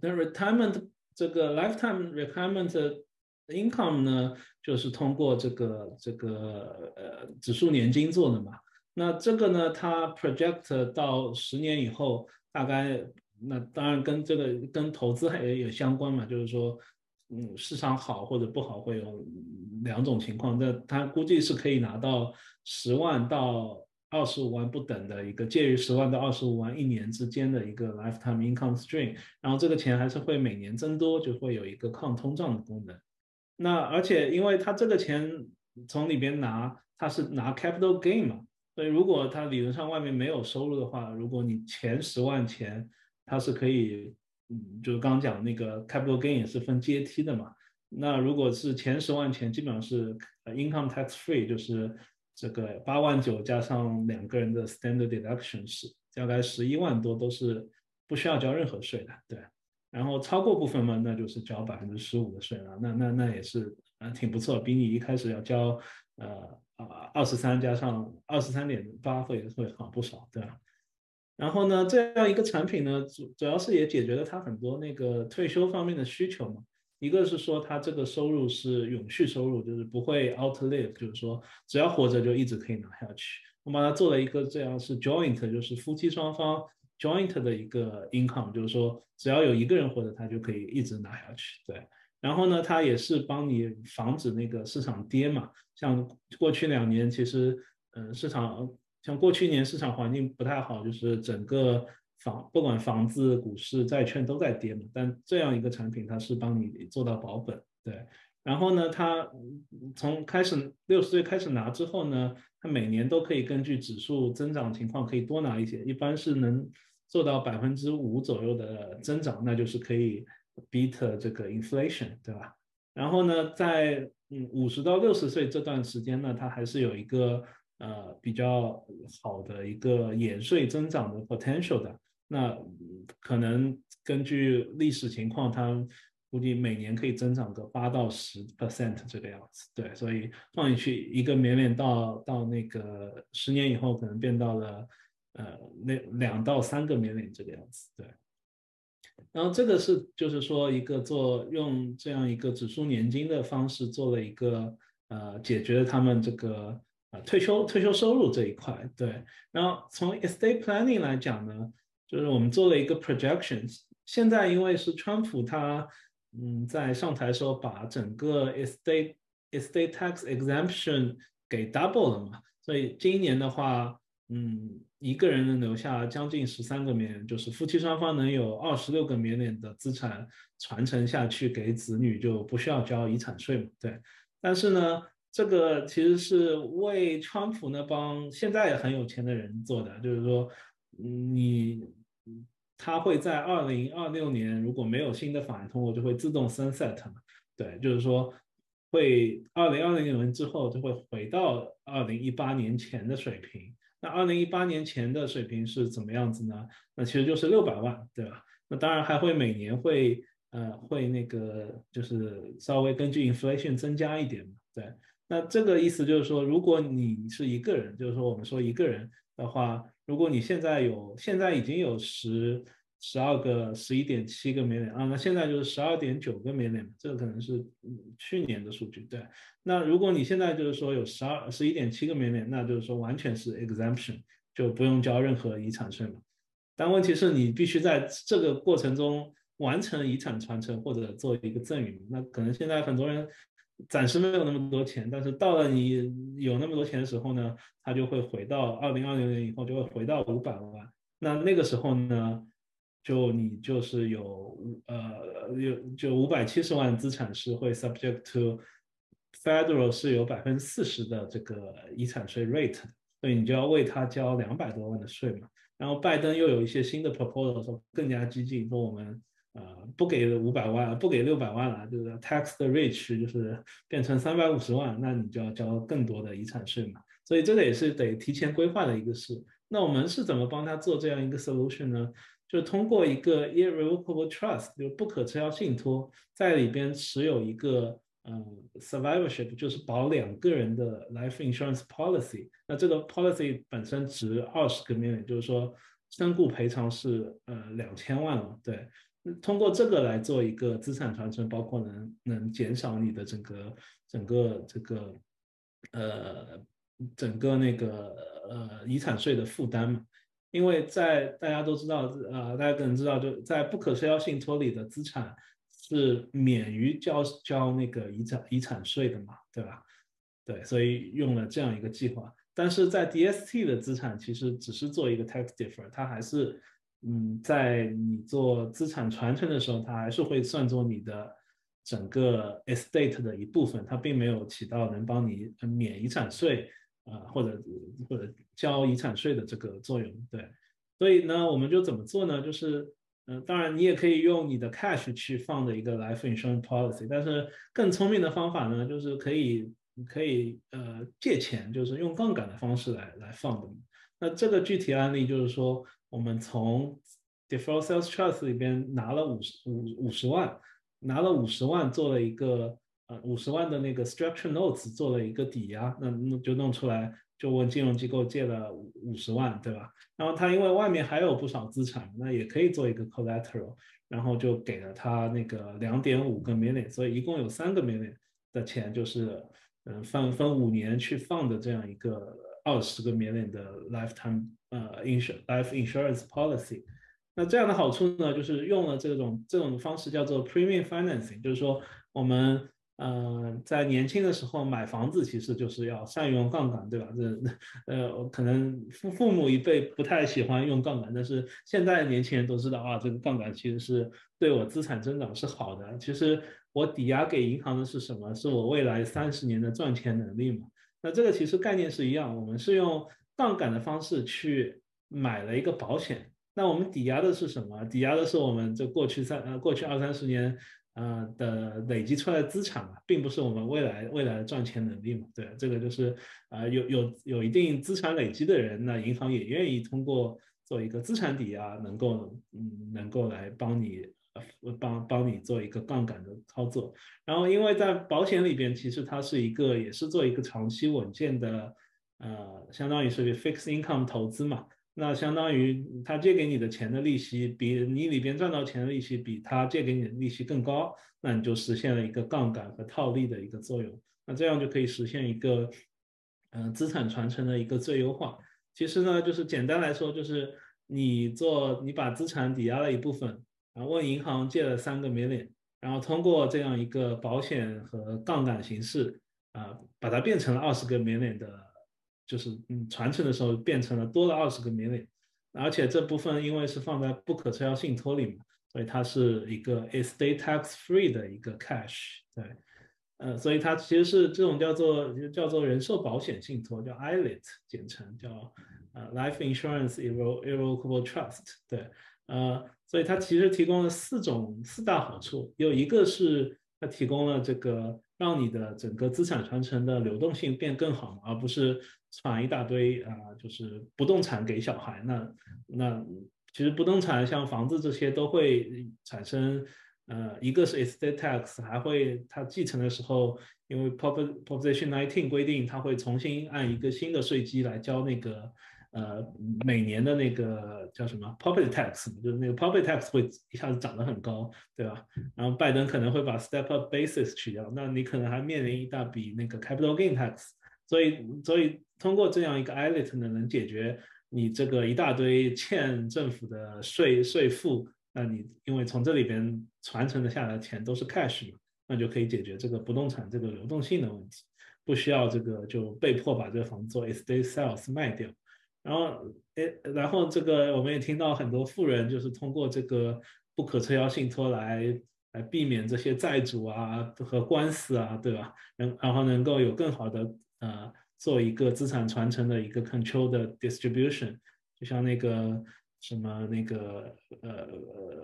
那 retirement 这个 lifetime retirement income 呢，就是通过这个这个呃指数年金做的嘛。那这个呢，它 project 到十年以后，大概那当然跟这个跟投资还也有相关嘛，就是说，嗯，市场好或者不好会有两种情况。那它估计是可以拿到十万到。二十五万不等的一个介于十万到二十五万一年之间的一个 lifetime income stream，然后这个钱还是会每年增多，就会有一个抗通胀的功能。那而且因为它这个钱从里边拿，它是拿 capital gain 嘛，所以如果它理论上外面没有收入的话，如果你前十万钱它是可以，嗯，就是刚刚讲那个 capital gain 也是分阶梯的嘛。那如果是前十万钱，基本上是 income tax free，就是。这个八万九加上两个人的 standard deduction 是大概十一万多，都是不需要交任何税的，对。然后超过部分嘛，那就是交百分之十五的税了，那那那也是啊挺不错，比你一开始要交呃啊二十三加上二十三点八会会好不少，对吧？然后呢，这样一个产品呢，主主要是也解决了他很多那个退休方面的需求嘛。一个是说他这个收入是永续收入，就是不会 outlive，就是说只要活着就一直可以拿下去。我把它做了一个这样是 joint，就是夫妻双方 joint 的一个 income，就是说只要有一个人活着，他就可以一直拿下去。对，然后呢，它也是帮你防止那个市场跌嘛。像过去两年，其实嗯市场像过去一年市场环境不太好，就是整个。房不管房子、股市、债券都在跌嘛，但这样一个产品，它是帮你做到保本，对。然后呢，它从开始六十岁开始拿之后呢，它每年都可以根据指数增长情况可以多拿一些，一般是能做到百分之五左右的增长，那就是可以 beat 这个 inflation，对吧？然后呢，在嗯五十到六十岁这段时间呢，它还是有一个呃比较好的一个延税增长的 potential 的。那可能根据历史情况，它估计每年可以增长个八到十 percent 这个样子。对，所以放进去一个绵绵到到那个十年以后，可能变到了呃那两到三个绵绵这个样子。对，然后这个是就是说一个做用这样一个指数年金的方式做了一个呃解决他们这个呃退休退休收入这一块。对，然后从 estate planning 来讲呢，就是我们做了一个 projections。现在因为是川普他嗯在上台时候把整个 estate estate tax exemption 给 double 了嘛，所以今年的话，嗯。一个人能留下将近十三个 million，就是夫妻双方能有二十六个 million 的资产传承下去给子女，就不需要交遗产税嘛？对。但是呢，这个其实是为川普那帮现在也很有钱的人做的，就是说，你它会在二零二六年如果没有新的法案通过，就会自动 sunset 嘛？对，就是说会二零二零年之后就会回到二零一八年前的水平。那二零一八年前的水平是怎么样子呢？那其实就是六百万，对吧？那当然还会每年会呃会那个就是稍微根据 inflation 增加一点嘛，对。那这个意思就是说，如果你是一个人，就是说我们说一个人的话，如果你现在有现在已经有十。十二个十一点七个 million 啊，那现在就是十二点九个 million，这个可能是去年的数据。对，那如果你现在就是说有十二十一点七个 million，那就是说完全是 exemption，就不用交任何遗产税嘛。但问题是你必须在这个过程中完成遗产传承或者做一个赠与。那可能现在很多人暂时没有那么多钱，但是到了你有那么多钱的时候呢，他就会回到二零二零年以后就会回到五百万。那那个时候呢？就你就是有呃有就五百七十万资产是会 subject to federal 是有百分之四十的这个遗产税 rate，所以你就要为他交两百多万的税嘛。然后拜登又有一些新的 proposal 说更加激进，说我们呃不给五百万，不给六百万了，就是 tax the rich，就是变成三百五十万，那你就要交更多的遗产税嘛。所以这个也是得提前规划的一个事。那我们是怎么帮他做这样一个 solution 呢？就通过一个 irrevocable trust，就是不可撤销信托，在里边持有一个嗯 survivorship，就是保两个人的 life insurance policy。那这个 policy 本身值二十个 million，就是说身故赔偿是呃两千万了。对，通过这个来做一个资产传承，包括能能减少你的整个整个这个呃整个那个呃遗产税的负担嘛。因为在大家都知道，呃，大家可能知道，就在不可撤销信托里的资产是免于交交那个遗产遗产税的嘛，对吧？对，所以用了这样一个计划。但是在 DST 的资产其实只是做一个 tax defer，它还是，嗯，在你做资产传承的时候，它还是会算作你的整个 estate 的一部分，它并没有起到能帮你免遗产税。啊，或者或者交遗产税的这个作用，对，所以呢，我们就怎么做呢？就是，嗯，当然你也可以用你的 cash 去放的一个 life insurance policy，但是更聪明的方法呢，就是可以可以呃借钱，就是用杠杆的方式来来放的。那这个具体案例就是说，我们从 default sales trust 里边拿了五十五五十万，拿了五十万做了一个。呃，五十万的那个 structure notes 做了一个抵押，那那就弄出来，就问金融机构借了五十万，对吧？然后他因为外面还有不少资产，那也可以做一个 collateral，然后就给了他那个两点五个 million，所以一共有三个 million 的钱，就是嗯分分五年去放的这样一个二十个 million 的 lifetime 呃 insure life insurance policy。那这样的好处呢，就是用了这种这种方式叫做 premium financing，就是说我们。呃，在年轻的时候买房子，其实就是要善用杠杆，对吧？这呃，可能父父母一辈不太喜欢用杠杆，但是现在年轻人都知道啊，这个杠杆其实是对我资产增长是好的。其实我抵押给银行的是什么？是我未来三十年的赚钱能力嘛？那这个其实概念是一样，我们是用杠杆的方式去买了一个保险。那我们抵押的是什么？抵押的是我们这过去三呃过去二三十年。呃的累积出来的资产嘛，并不是我们未来未来的赚钱能力嘛，对，这个就是呃有有有一定资产累积的人，那银行也愿意通过做一个资产抵押，能够嗯能够来帮你帮帮你做一个杠杆的操作。然后因为在保险里边，其实它是一个也是做一个长期稳健的呃，相当于是 fixed income 投资嘛。那相当于他借给你的钱的利息，比你里边赚到钱的利息比他借给你的利息更高，那你就实现了一个杠杆和套利的一个作用。那这样就可以实现一个，嗯，资产传承的一个最优化。其实呢，就是简单来说，就是你做你把资产抵押了一部分，然后问银行借了三个 million，然后通过这样一个保险和杠杆形式，啊，把它变成了二十个 million 的，就是嗯传承的时候变成了多了二十个 million，而且这部分因为是放在不可撤销信托里面，所以它是一个 estate tax free 的一个 cash，对。呃，所以它其实是这种叫做叫做人寿保险信托，叫 ILIT 简称，叫呃 Life Insurance Irrevocable Trust。对，呃，所以它其实提供了四种四大好处，有一个是它提供了这个让你的整个资产传承的流动性变更好，而不是传一大堆啊，就是不动产给小孩。那那其实不动产像房子这些都会产生。呃，一个是 estate tax，还会它继承的时候，因为 proposition nineteen 规定，它会重新按一个新的税基来交那个呃每年的那个叫什么 property tax，就是那个 property tax 会一下子涨得很高，对吧？然后拜登可能会把 step up basis 取掉，那你可能还面临一大笔那个 capital gain tax，所以所以通过这样一个 ILIT 呢，能解决你这个一大堆欠政府的税税负。那你因为从这里边传承的下来的钱都是 cash 嘛，那就可以解决这个不动产这个流动性的问题，不需要这个就被迫把这个房子做 estate sales 卖掉。然后，诶，然后这个我们也听到很多富人就是通过这个不可撤销信托来来避免这些债主啊和官司啊，对吧？然然后能够有更好的呃做一个资产传承的一个 control 的 distribution，就像那个。什么那个呃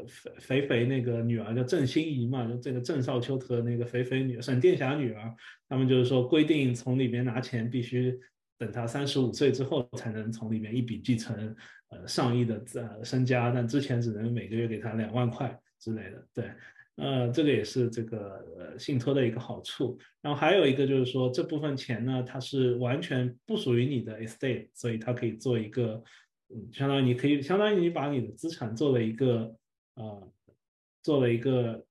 肥肥肥那个女儿叫郑欣宜嘛，就这个郑少秋和那个肥肥女沈殿霞女儿，他们就是说规定从里面拿钱必须等他三十五岁之后才能从里面一笔继承呃上亿的呃身家，但之前只能每个月给他两万块之类的。对，呃，这个也是这个呃信托的一个好处。然后还有一个就是说这部分钱呢，它是完全不属于你的 estate，所以它可以做一个。嗯，相当于你可以，相当于你把你的资产做了一个，呃，做了一个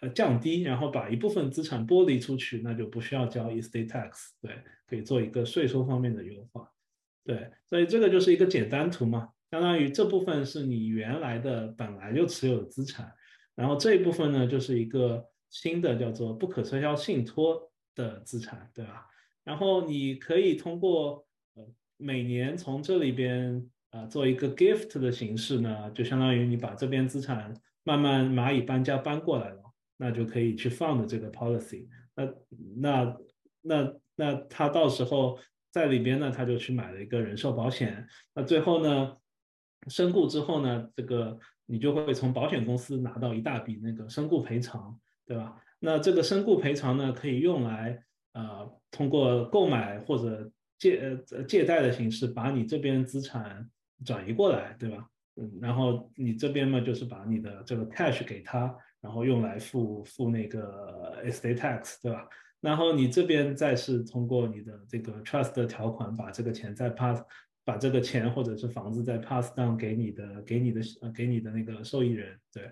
呃降低，然后把一部分资产剥离出去，那就不需要交 estate tax，对，可以做一个税收方面的优化，对，所以这个就是一个简单图嘛，相当于这部分是你原来的本来就持有的资产，然后这一部分呢就是一个新的叫做不可撤销信托的资产，对吧？然后你可以通过呃每年从这里边。啊，做一个 gift 的形式呢，就相当于你把这边资产慢慢蚂蚁搬家搬过来了，那就可以去放的这个 policy。那那那那他到时候在里边呢，他就去买了一个人寿保险。那最后呢，身故之后呢，这个你就会从保险公司拿到一大笔那个身故赔偿，对吧？那这个身故赔偿呢，可以用来呃通过购买或者借呃借贷的形式，把你这边资产。转移过来，对吧？嗯，然后你这边嘛，就是把你的这个 cash 给他，然后用来付付那个 estate tax，对吧？然后你这边再是通过你的这个 trust 的条款，把这个钱再 pass，把这个钱或者是房子再 pass down 给你的，给你的呃给你的那个受益人，对，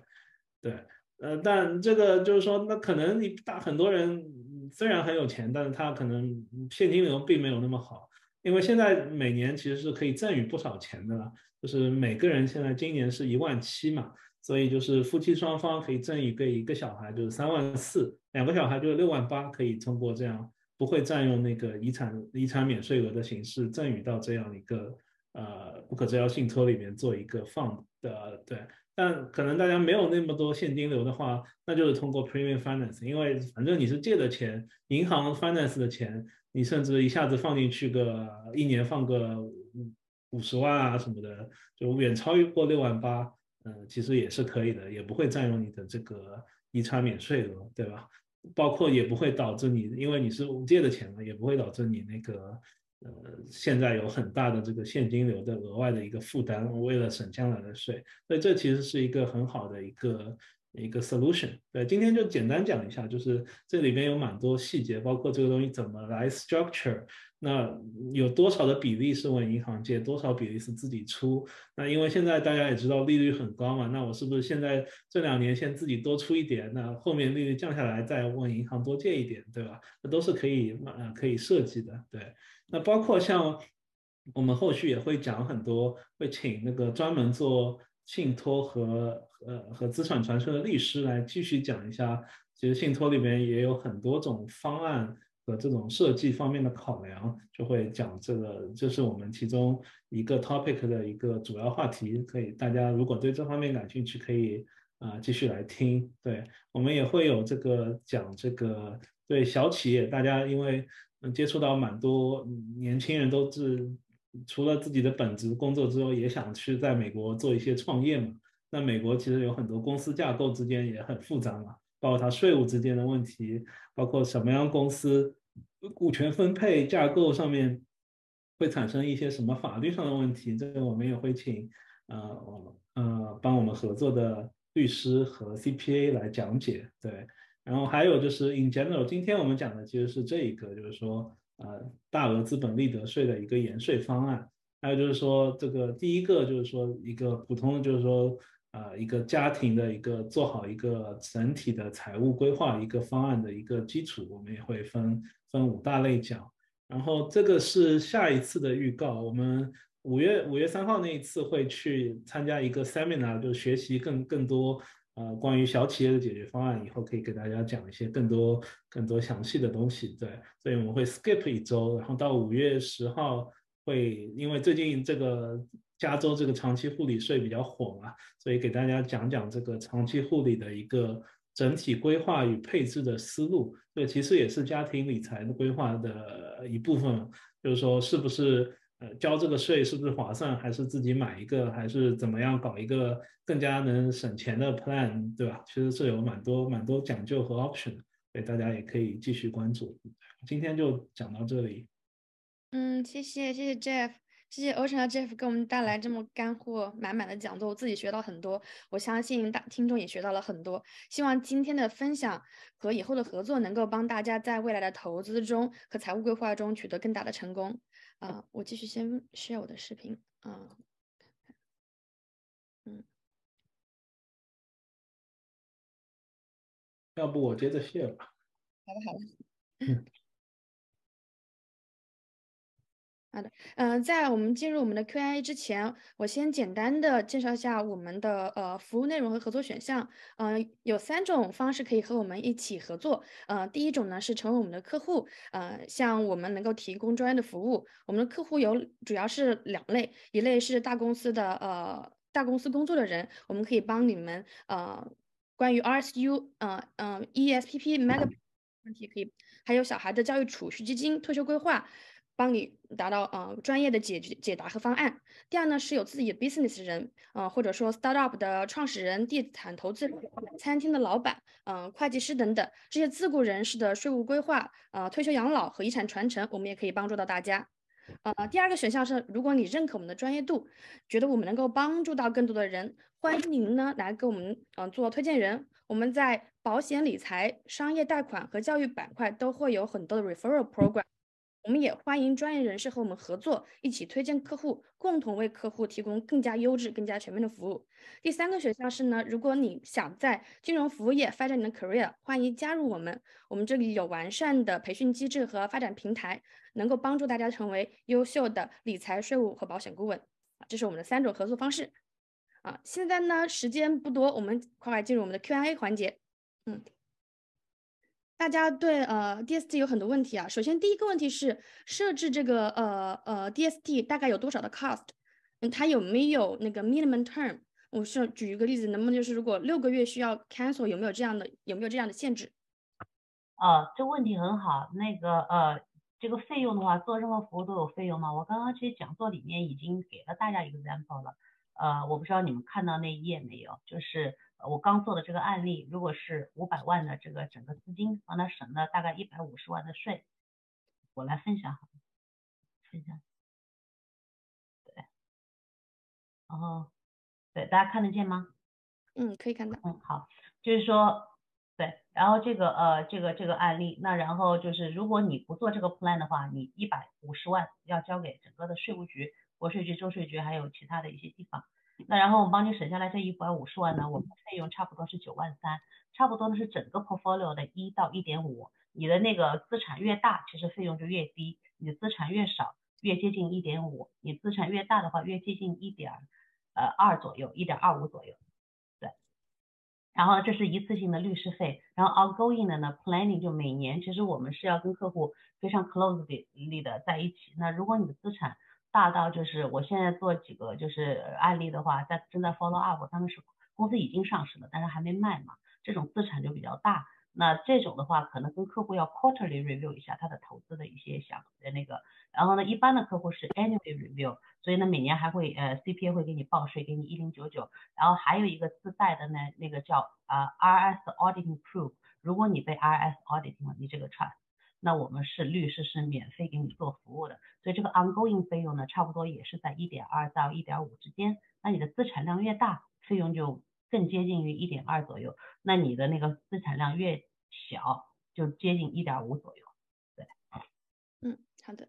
对，呃，但这个就是说，那可能你大很多人虽然很有钱，但是他可能现金流并没有那么好。因为现在每年其实是可以赠予不少钱的了，就是每个人现在今年是一万七嘛，所以就是夫妻双方可以赠予给一个小孩就是三万四，两个小孩就是六万八，可以通过这样不会占用那个遗产遗产免税额的形式赠予到这样一个呃不可撤销信托里面做一个放的对，但可能大家没有那么多现金流的话，那就是通过 premium finance，因为反正你是借的钱，银行 finance 的钱。你甚至一下子放进去个一年放个五五十万啊什么的，就远超过六万八，嗯，其实也是可以的，也不会占用你的这个遗产免税额，对吧？包括也不会导致你，因为你是借的钱嘛，也不会导致你那个呃现在有很大的这个现金流的额外的一个负担，为了省将来的税，所以这其实是一个很好的一个一个 solution。对，今天就简单讲一下，就是这里边有蛮多细节，包括这个东西怎么来 structure。那有多少的比例是问银行借，多少比例是自己出？那因为现在大家也知道利率很高嘛，那我是不是现在这两年先自己多出一点？那后面利率降下来再问银行多借一点，对吧？那都是可以呃可以设计的。对，那包括像我们后续也会讲很多，会请那个专门做信托和呃和资产传承的律师来继续讲一下。其实信托里面也有很多种方案。的这种设计方面的考量，就会讲这个，这是我们其中一个 topic 的一个主要话题。可以，大家如果对这方面感兴趣，可以啊继续来听。对我们也会有这个讲这个对小企业，大家因为接触到蛮多年轻人都是除了自己的本职工作之后，也想去在美国做一些创业嘛。那美国其实有很多公司架构之间也很复杂嘛，包括它税务之间的问题，包括什么样公司。股权分配架构上面会产生一些什么法律上的问题？这个我们也会请呃呃帮我们合作的律师和 CPA 来讲解。对，然后还有就是 in general，今天我们讲的其实是这一个，就是说呃大额资本利得税的一个延税方案。还有就是说这个第一个就是说一个普通的就是说。呃，一个家庭的一个做好一个整体的财务规划一个方案的一个基础，我们也会分分五大类讲。然后这个是下一次的预告，我们五月五月三号那一次会去参加一个 seminar，就学习更更多呃关于小企业的解决方案，以后可以给大家讲一些更多更多详细的东西。对，所以我们会 skip 一周，然后到五月十号会，因为最近这个。加州这个长期护理税比较火嘛，所以给大家讲讲这个长期护理的一个整体规划与配置的思路。这其实也是家庭理财的规划的一部分，就是说是不是呃交这个税是不是划算，还是自己买一个，还是怎么样搞一个更加能省钱的 plan，对吧？其实是有蛮多蛮多讲究和 option，所以大家也可以继续关注。今天就讲到这里。嗯，谢谢谢谢 Jeff。谢谢 Ocean 和 Jeff 给我们带来这么干货满满的讲座，我自己学到很多，我相信大听众也学到了很多。希望今天的分享和以后的合作能够帮大家在未来的投资中和财务规划中取得更大的成功。啊，我继续先 share 我的视频啊，嗯，要不我接着 share 吧。好的，好的。好的，嗯，在我们进入我们的 Q&A 之前，我先简单的介绍一下我们的呃服务内容和合作选项。嗯，有三种方式可以和我们一起合作。呃，第一种呢是成为我们的客户，呃，像我们能够提供专业的服务。我们的客户有主要是两类，一类是大公司的呃大公司工作的人，我们可以帮你们呃关于 RSU 呃嗯 ESPP Mega 问题可以，还有小孩的教育储蓄基金退休规划。帮你达到呃专业的解决解答和方案。第二呢，是有自己的 business 人，呃或者说 startup 的创始人、地产投资人、餐厅的老板，嗯会计师等等这些自雇人士的税务规划、呃退休养老和遗产传承，我们也可以帮助到大家。呃，第二个选项是，如果你认可我们的专业度，觉得我们能够帮助到更多的人，欢迎您呢来给我们嗯做推荐人。我们在保险理财、商业贷款和教育板块都会有很多的 referral program。我们也欢迎专业人士和我们合作，一起推荐客户，共同为客户提供更加优质、更加全面的服务。第三个选项是呢，如果你想在金融服务业发展你的 career，欢迎加入我们。我们这里有完善的培训机制和发展平台，能够帮助大家成为优秀的理财、税务和保险顾问。啊这是我们的三种合作方式。啊，现在呢时间不多，我们快快进入我们的 Q&A 环节。嗯。大家对呃 DST 有很多问题啊。首先第一个问题是设置这个呃呃 DST 大概有多少的 cost？嗯，它有没有那个 minimum term？我是举一个例子，能不能就是如果六个月需要 cancel，有没有这样的有没有这样的限制？呃，这问题很好。那个呃，这个费用的话，做任何服务都有费用吗？我刚刚其实讲座里面已经给了大家一个 example 了。呃，我不知道你们看到那一页没有，就是。我刚做的这个案例，如果是五百万的这个整个资金，帮他省了大概一百五十万的税，我来分享，好分享，对，然后，对，大家看得见吗？嗯，可以看到。嗯，好，就是说，对，然后这个呃，这个这个案例，那然后就是如果你不做这个 plan 的话，你一百五十万要交给整个的税务局、国税局、州税局还有其他的一些地方。那然后我们帮你省下来这一百五十万呢，我们的费用差不多是九万三，差不多呢是整个 portfolio 的一到一点五。你的那个资产越大，其实费用就越低；你的资产越少，越接近一点五；你资产越大的话，越接近一点呃二左右，一点二五左右。对。然后这是一次性的律师费，然后 ongoing 的呢，planning 就每年其实我们是要跟客户非常 closely 的在一起。那如果你的资产大到就是我现在做几个就是案例的话，在正在 follow up，他们是公司已经上市了，但是还没卖嘛，这种资产就比较大。那这种的话，可能跟客户要 quarterly review 一下他的投资的一些想的那个，然后呢，一般的客户是 annually review，所以呢，每年还会呃 CPA 会给你报税，给你一零九九，然后还有一个自带的呢，那个叫啊 RS auditing proof，如果你被 RS auditing 了，你这个 trust，那我们是律师是免费给你做服务的，所以这个 ongoing 费用呢，差不多也是在一点二到一点五之间，那你的资产量越大，费用就更接近于一点二左右，那你的那个资产量越小就接近一点五左右，对，嗯，好的，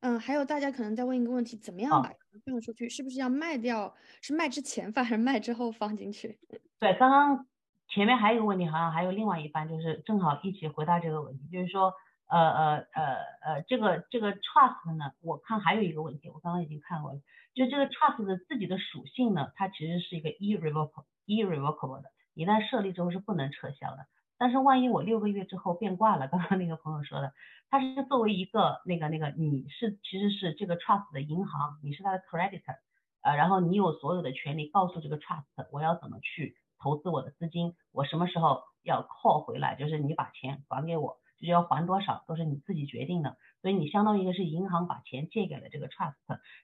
嗯，还有大家可能在问一个问题，怎么样把费用出去？是不是要卖掉？是卖之前放还是卖之后放进去？对，刚刚前面还有一个问题，好像还有另外一半，就是正好一起回答这个问题，就是说，呃呃呃呃，这个这个 trust 呢，我看还有一个问题，我刚刚已经看过了，就这个 trust 的自己的属性呢，它其实是一个 irrevocable irrevocable 的，一旦设立之后是不能撤销的。但是万一我六个月之后变卦了，刚刚那个朋友说的，他是作为一个那个那个，你是其实是这个 trust 的银行，你是他的 creditor，呃，然后你有所有的权利告诉这个 trust 我要怎么去投资我的资金，我什么时候要 call 回来，就是你把钱还给我，就是要还多少都是你自己决定的，所以你相当于一个是银行把钱借给了这个 trust，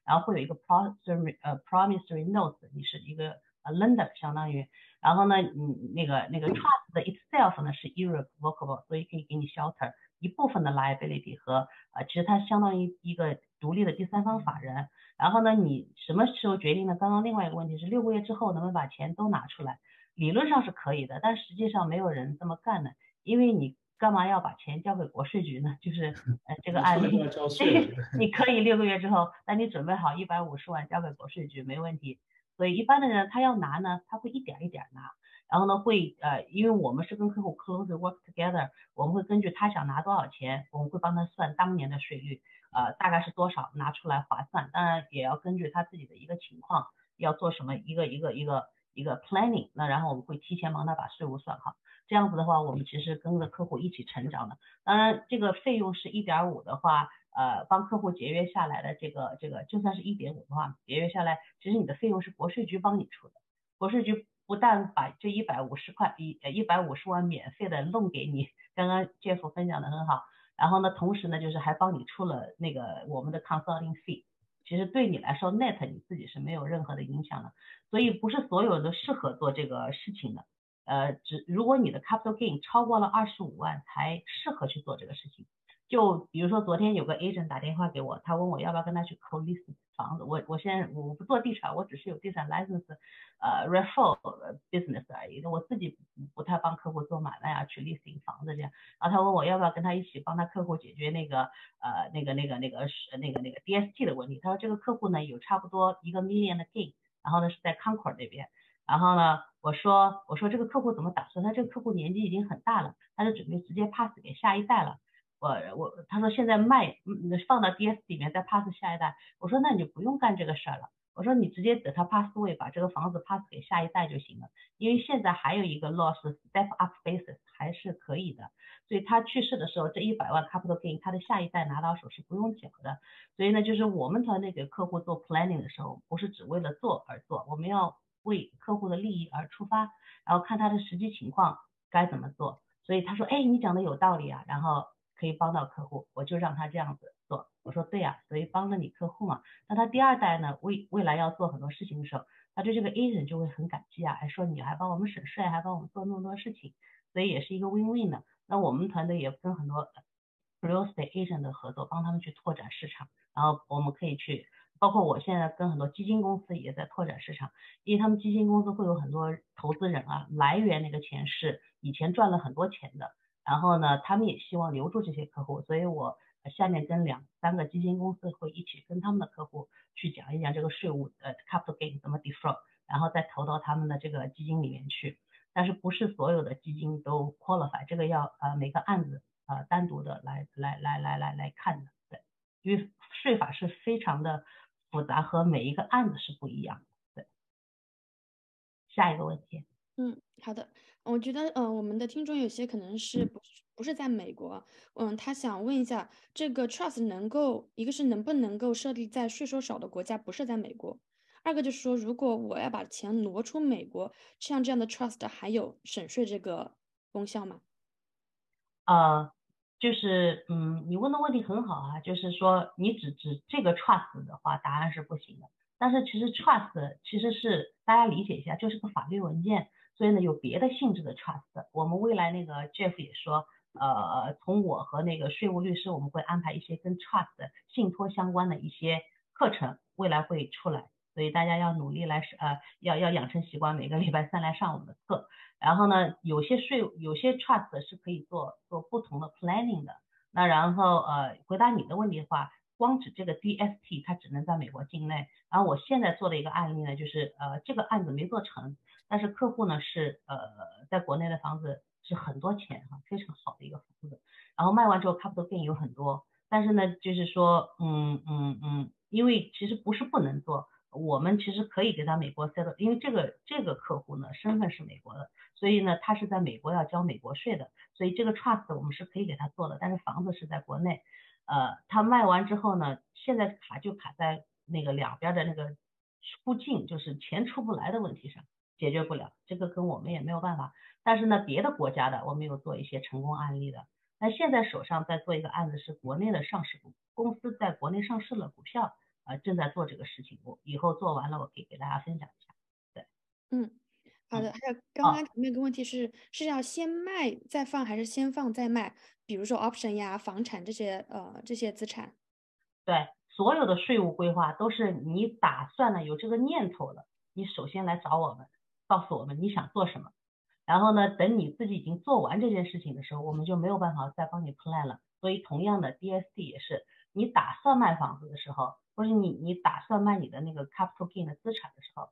然后会有一个 promissory 呃 promissory note，你是一个呃 lender 相当于。然后呢，你那个那个 trust itself 呢是 irrevocable，所以可以给你 shelter 一部分的 liability 和呃，其实它相当于一个独立的第三方法人。然后呢，你什么时候决定呢？刚刚另外一个问题是六个月之后能不能把钱都拿出来？理论上是可以的，但实际上没有人这么干的，因为你干嘛要把钱交给国税局呢？就是 呃这个案例，你可以六个月之后，那你准备好一百五十万交给国税局没问题。所以一般的人他要拿呢，他会一点一点拿，然后呢会呃，因为我们是跟客户 close work together，我们会根据他想拿多少钱，我们会帮他算当年的税率，呃大概是多少拿出来划算，当然也要根据他自己的一个情况，要做什么一个一个一个一个 planning，那然后我们会提前帮他把税务算好，这样子的话我们其实跟着客户一起成长的，当然这个费用是一点五的话。呃，帮客户节约下来的这个这个，就算是一点五的话，节约下来，其实你的费用是国税局帮你出的。国税局不但把这一百五十块一呃一百五十万免费的弄给你，刚刚 Jeff 分享的很好，然后呢，同时呢，就是还帮你出了那个我们的 consulting fee，其实对你来说 net 你自己是没有任何的影响的。所以不是所有人都适合做这个事情的，呃，只如果你的 capital gain 超过了二十五万才适合去做这个事情。就比如说昨天有个 agent 打电话给我，他问我要不要跟他去 co list 房子。我我现在我不做地产，我只是有地产 license，呃 refer business 而已。我自己不太帮客户做买卖啊，去 listing 房子这样。然后他问我要不要跟他一起帮他客户解决那个呃那个那个那个是那个那个 DST 的问题。他说这个客户呢有差不多一个 million 的 gain，然后呢是在 Concord 那边。然后呢我说我说这个客户怎么打算？他这个客户年纪已经很大了，他就准备直接 pass 给下一代了。我我他说现在卖放到 DS 里面再 pass 下一代，我说那你就不用干这个事儿了，我说你直接等他 pass 位把这个房子 pass 给下一代就行了，因为现在还有一个 loss step up basis 还是可以的，所以他去世的时候这一百万 capital gain 他的下一代拿到手是不用缴的，所以呢就是我们团队给客户做 planning 的时候不是只为了做而做，我们要为客户的利益而出发，然后看他的实际情况该怎么做，所以他说哎你讲的有道理啊，然后。可以帮到客户，我就让他这样子做。我说对呀，所以帮了你客户嘛。那他第二代呢，未未来要做很多事情的时候，他对这个 agent 就会很感激啊，还说你还帮我们省税，还帮我们做那么多事情，所以也是一个 win-win 的。那我们团队也跟很多 real estate agent 的合作，帮他们去拓展市场。然后我们可以去，包括我现在跟很多基金公司也在拓展市场，因为他们基金公司会有很多投资人啊，来源那个钱是以前赚了很多钱的，然后呢，他们也希望留住这些客户，所以我下面跟两三个基金公司会一起跟他们的客户去讲一讲这个税务呃 capital gain 怎么 defer，然后再投到他们的这个基金里面去。但是不是所有的基金都 qualify，这个要呃每个案子呃单独的来来来来来来看的，对，因为税法是非常的复杂和每一个案子是不一样的，对。下一个问题，嗯，好的，我觉得呃我们的听众有些可能是不不是在美国，嗯，他想问一下这个 trust 能够一个是能不能够设立在税收少的国家，不是在美国。二个就是说，如果我要把钱挪出美国，像这样的 trust 还有省税这个功效吗？呃，就是嗯，你问的问题很好啊，就是说你只指这个 trust 的话，答案是不行的。但是其实 trust 其实是大家理解一下，就是个法律文件，所以呢有别的性质的 trust。我们未来那个 Jeff 也说，呃，从我和那个税务律师，我们会安排一些跟 trust 信托相关的一些课程，未来会出来。所以大家要努力来呃，要要养成习惯，每个礼拜三来上我们的课。然后呢，有些税有些 trust 是可以做做不同的 planning 的。那然后呃，回答你的问题的话，光指这个 DST 它只能在美国境内。然后我现在做的一个案例呢，就是呃这个案子没做成，但是客户呢是呃在国内的房子是很多钱哈，非常好的一个房子。然后卖完之后 capital gain 有很多，但是呢就是说嗯嗯嗯，因为其实不是不能做。我们其实可以给他美国 set，因为这个这个客户呢身份是美国的，所以呢他是在美国要交美国税的，所以这个 trust 我们是可以给他做的，但是房子是在国内，呃，他卖完之后呢，现在卡就卡在那个两边的那个出境，就是钱出不来的问题上，解决不了，这个跟我们也没有办法。但是呢，别的国家的我们有做一些成功案例的，那现在手上在做一个案子是国内的上市公公司在国内上市了股票。呃，正在做这个事情，我以后做完了，我可以给大家分享一下。对，嗯，好的。还有刚刚那个问题是，是要先卖再放，还是先放再卖？比如说 option 呀、房产这些呃这些资产。对，所有的税务规划都是你打算了有这个念头了，你首先来找我们，告诉我们你想做什么，然后呢，等你自己已经做完这件事情的时候，我们就没有办法再帮你 plan 了。所以同样的，DSD 也是，你打算卖房子的时候。或者你你打算卖你的那个 capital gain 的资产的时候，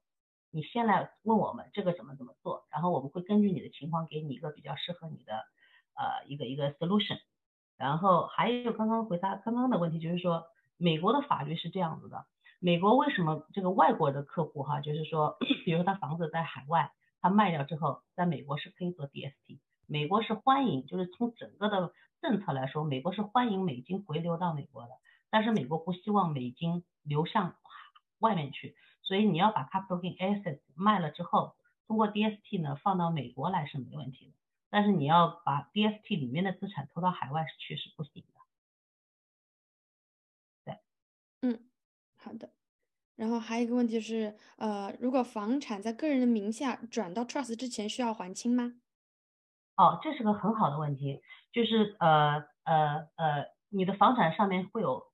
你先来问我们这个怎么怎么做，然后我们会根据你的情况给你一个比较适合你的呃一个一个 solution。然后还有刚刚回答刚刚的问题，就是说美国的法律是这样子的，美国为什么这个外国的客户哈，就是说 比如说他房子在海外，他卖掉之后，在美国是可以做 DST，美国是欢迎，就是从整个的政策来说，美国是欢迎美金回流到美国的。但是美国不希望美金流向外面去，所以你要把 capital gain assets 卖了之后，通过 DST 呢放到美国来是没问题的。但是你要把 DST 里面的资产投到海外去是不行的。对，嗯，好的。然后还有一个问题是，呃，如果房产在个人的名下转到 trust 之前需要还清吗？哦，这是个很好的问题，就是呃呃呃，你的房产上面会有。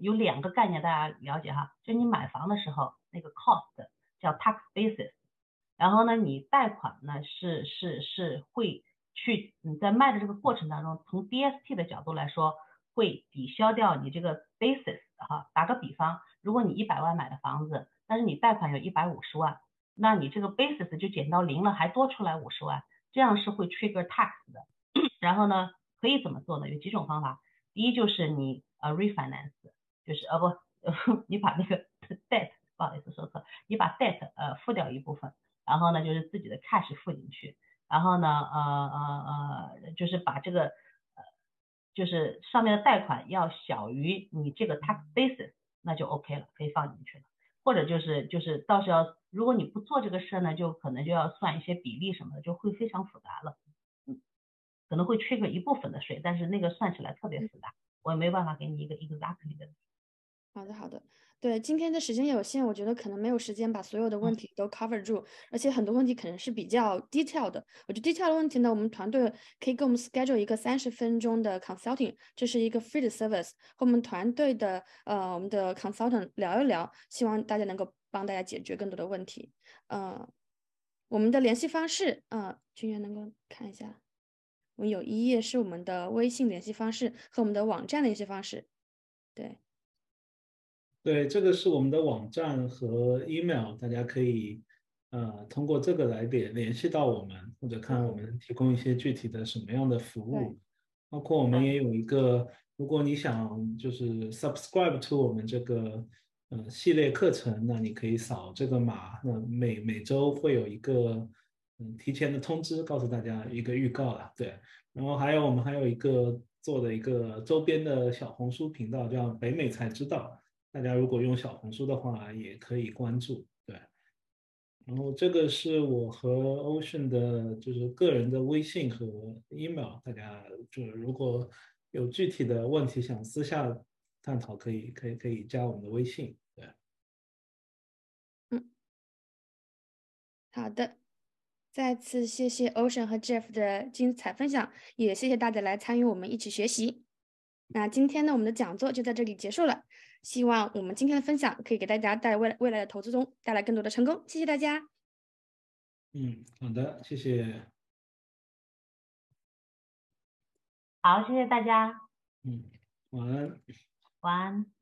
有两个概念大家了解哈，就你买房的时候那个 cost 叫 tax basis，然后呢你贷款呢是是是会去你在卖的这个过程当中，从 DST 的角度来说会抵消掉你这个 basis 哈。打个比方，如果你一百万买的房子，但是你贷款有一百五十万，那你这个 basis 就减到零了，还多出来五十万，这样是会 trigger tax 的。然后呢可以怎么做呢？有几种方法，第一就是你呃 refinance。就是呃不，你把那个 debt 不好意思说错，你把 debt 呃付掉一部分，然后呢就是自己的 cash 付进去，然后呢呃呃呃就是把这个呃就是上面的贷款要小于你这个 tax basis，那就 OK 了，可以放进去了。或者就是就是到时候如果你不做这个事呢，就可能就要算一些比例什么的，就会非常复杂了。嗯，可能会缺个一部分的税，但是那个算起来特别复杂，我也没有办法给你一个 exactly 的。好的，好的，对，今天的时间有限，我觉得可能没有时间把所有的问题都 cover 住，而且很多问题可能是比较 detail 的。我觉得 detail 的问题呢，我们团队可以给我们 schedule 一个三十分钟的 consulting，这是一个 free 的 service，和我们团队的呃我们的 consultant 聊一聊，希望大家能够帮大家解决更多的问题。呃，我们的联系方式，呃，君元能够看一下，我们有一页是我们的微信联系方式和我们的网站联系方式，对，对，这个是我们的网站和 email，大家可以呃通过这个来联联系到我们，或者看我们提供一些具体的什么样的服务，包括我们也有一个，如果你想就是 subscribe to 我们这个。呃，系列课程，那你可以扫这个码，那每每周会有一个嗯提前的通知，告诉大家一个预告了，对。然后还有我们还有一个做的一个周边的小红书频道，叫北美才知道，大家如果用小红书的话，也可以关注，对。然后这个是我和 Ocean 的，就是个人的微信和 email，大家就是如果有具体的问题想私下。探讨可以，可以，可以加我们的微信。对，嗯，好的，再次谢谢 Ocean 和 Jeff 的精彩分享，也谢谢大家来参与我们一起学习。那今天呢，我们的讲座就在这里结束了。希望我们今天的分享可以给大家带来未来未来的投资中带来更多的成功。谢谢大家。嗯，好的，谢谢。好，谢谢大家。嗯，晚安。晚安。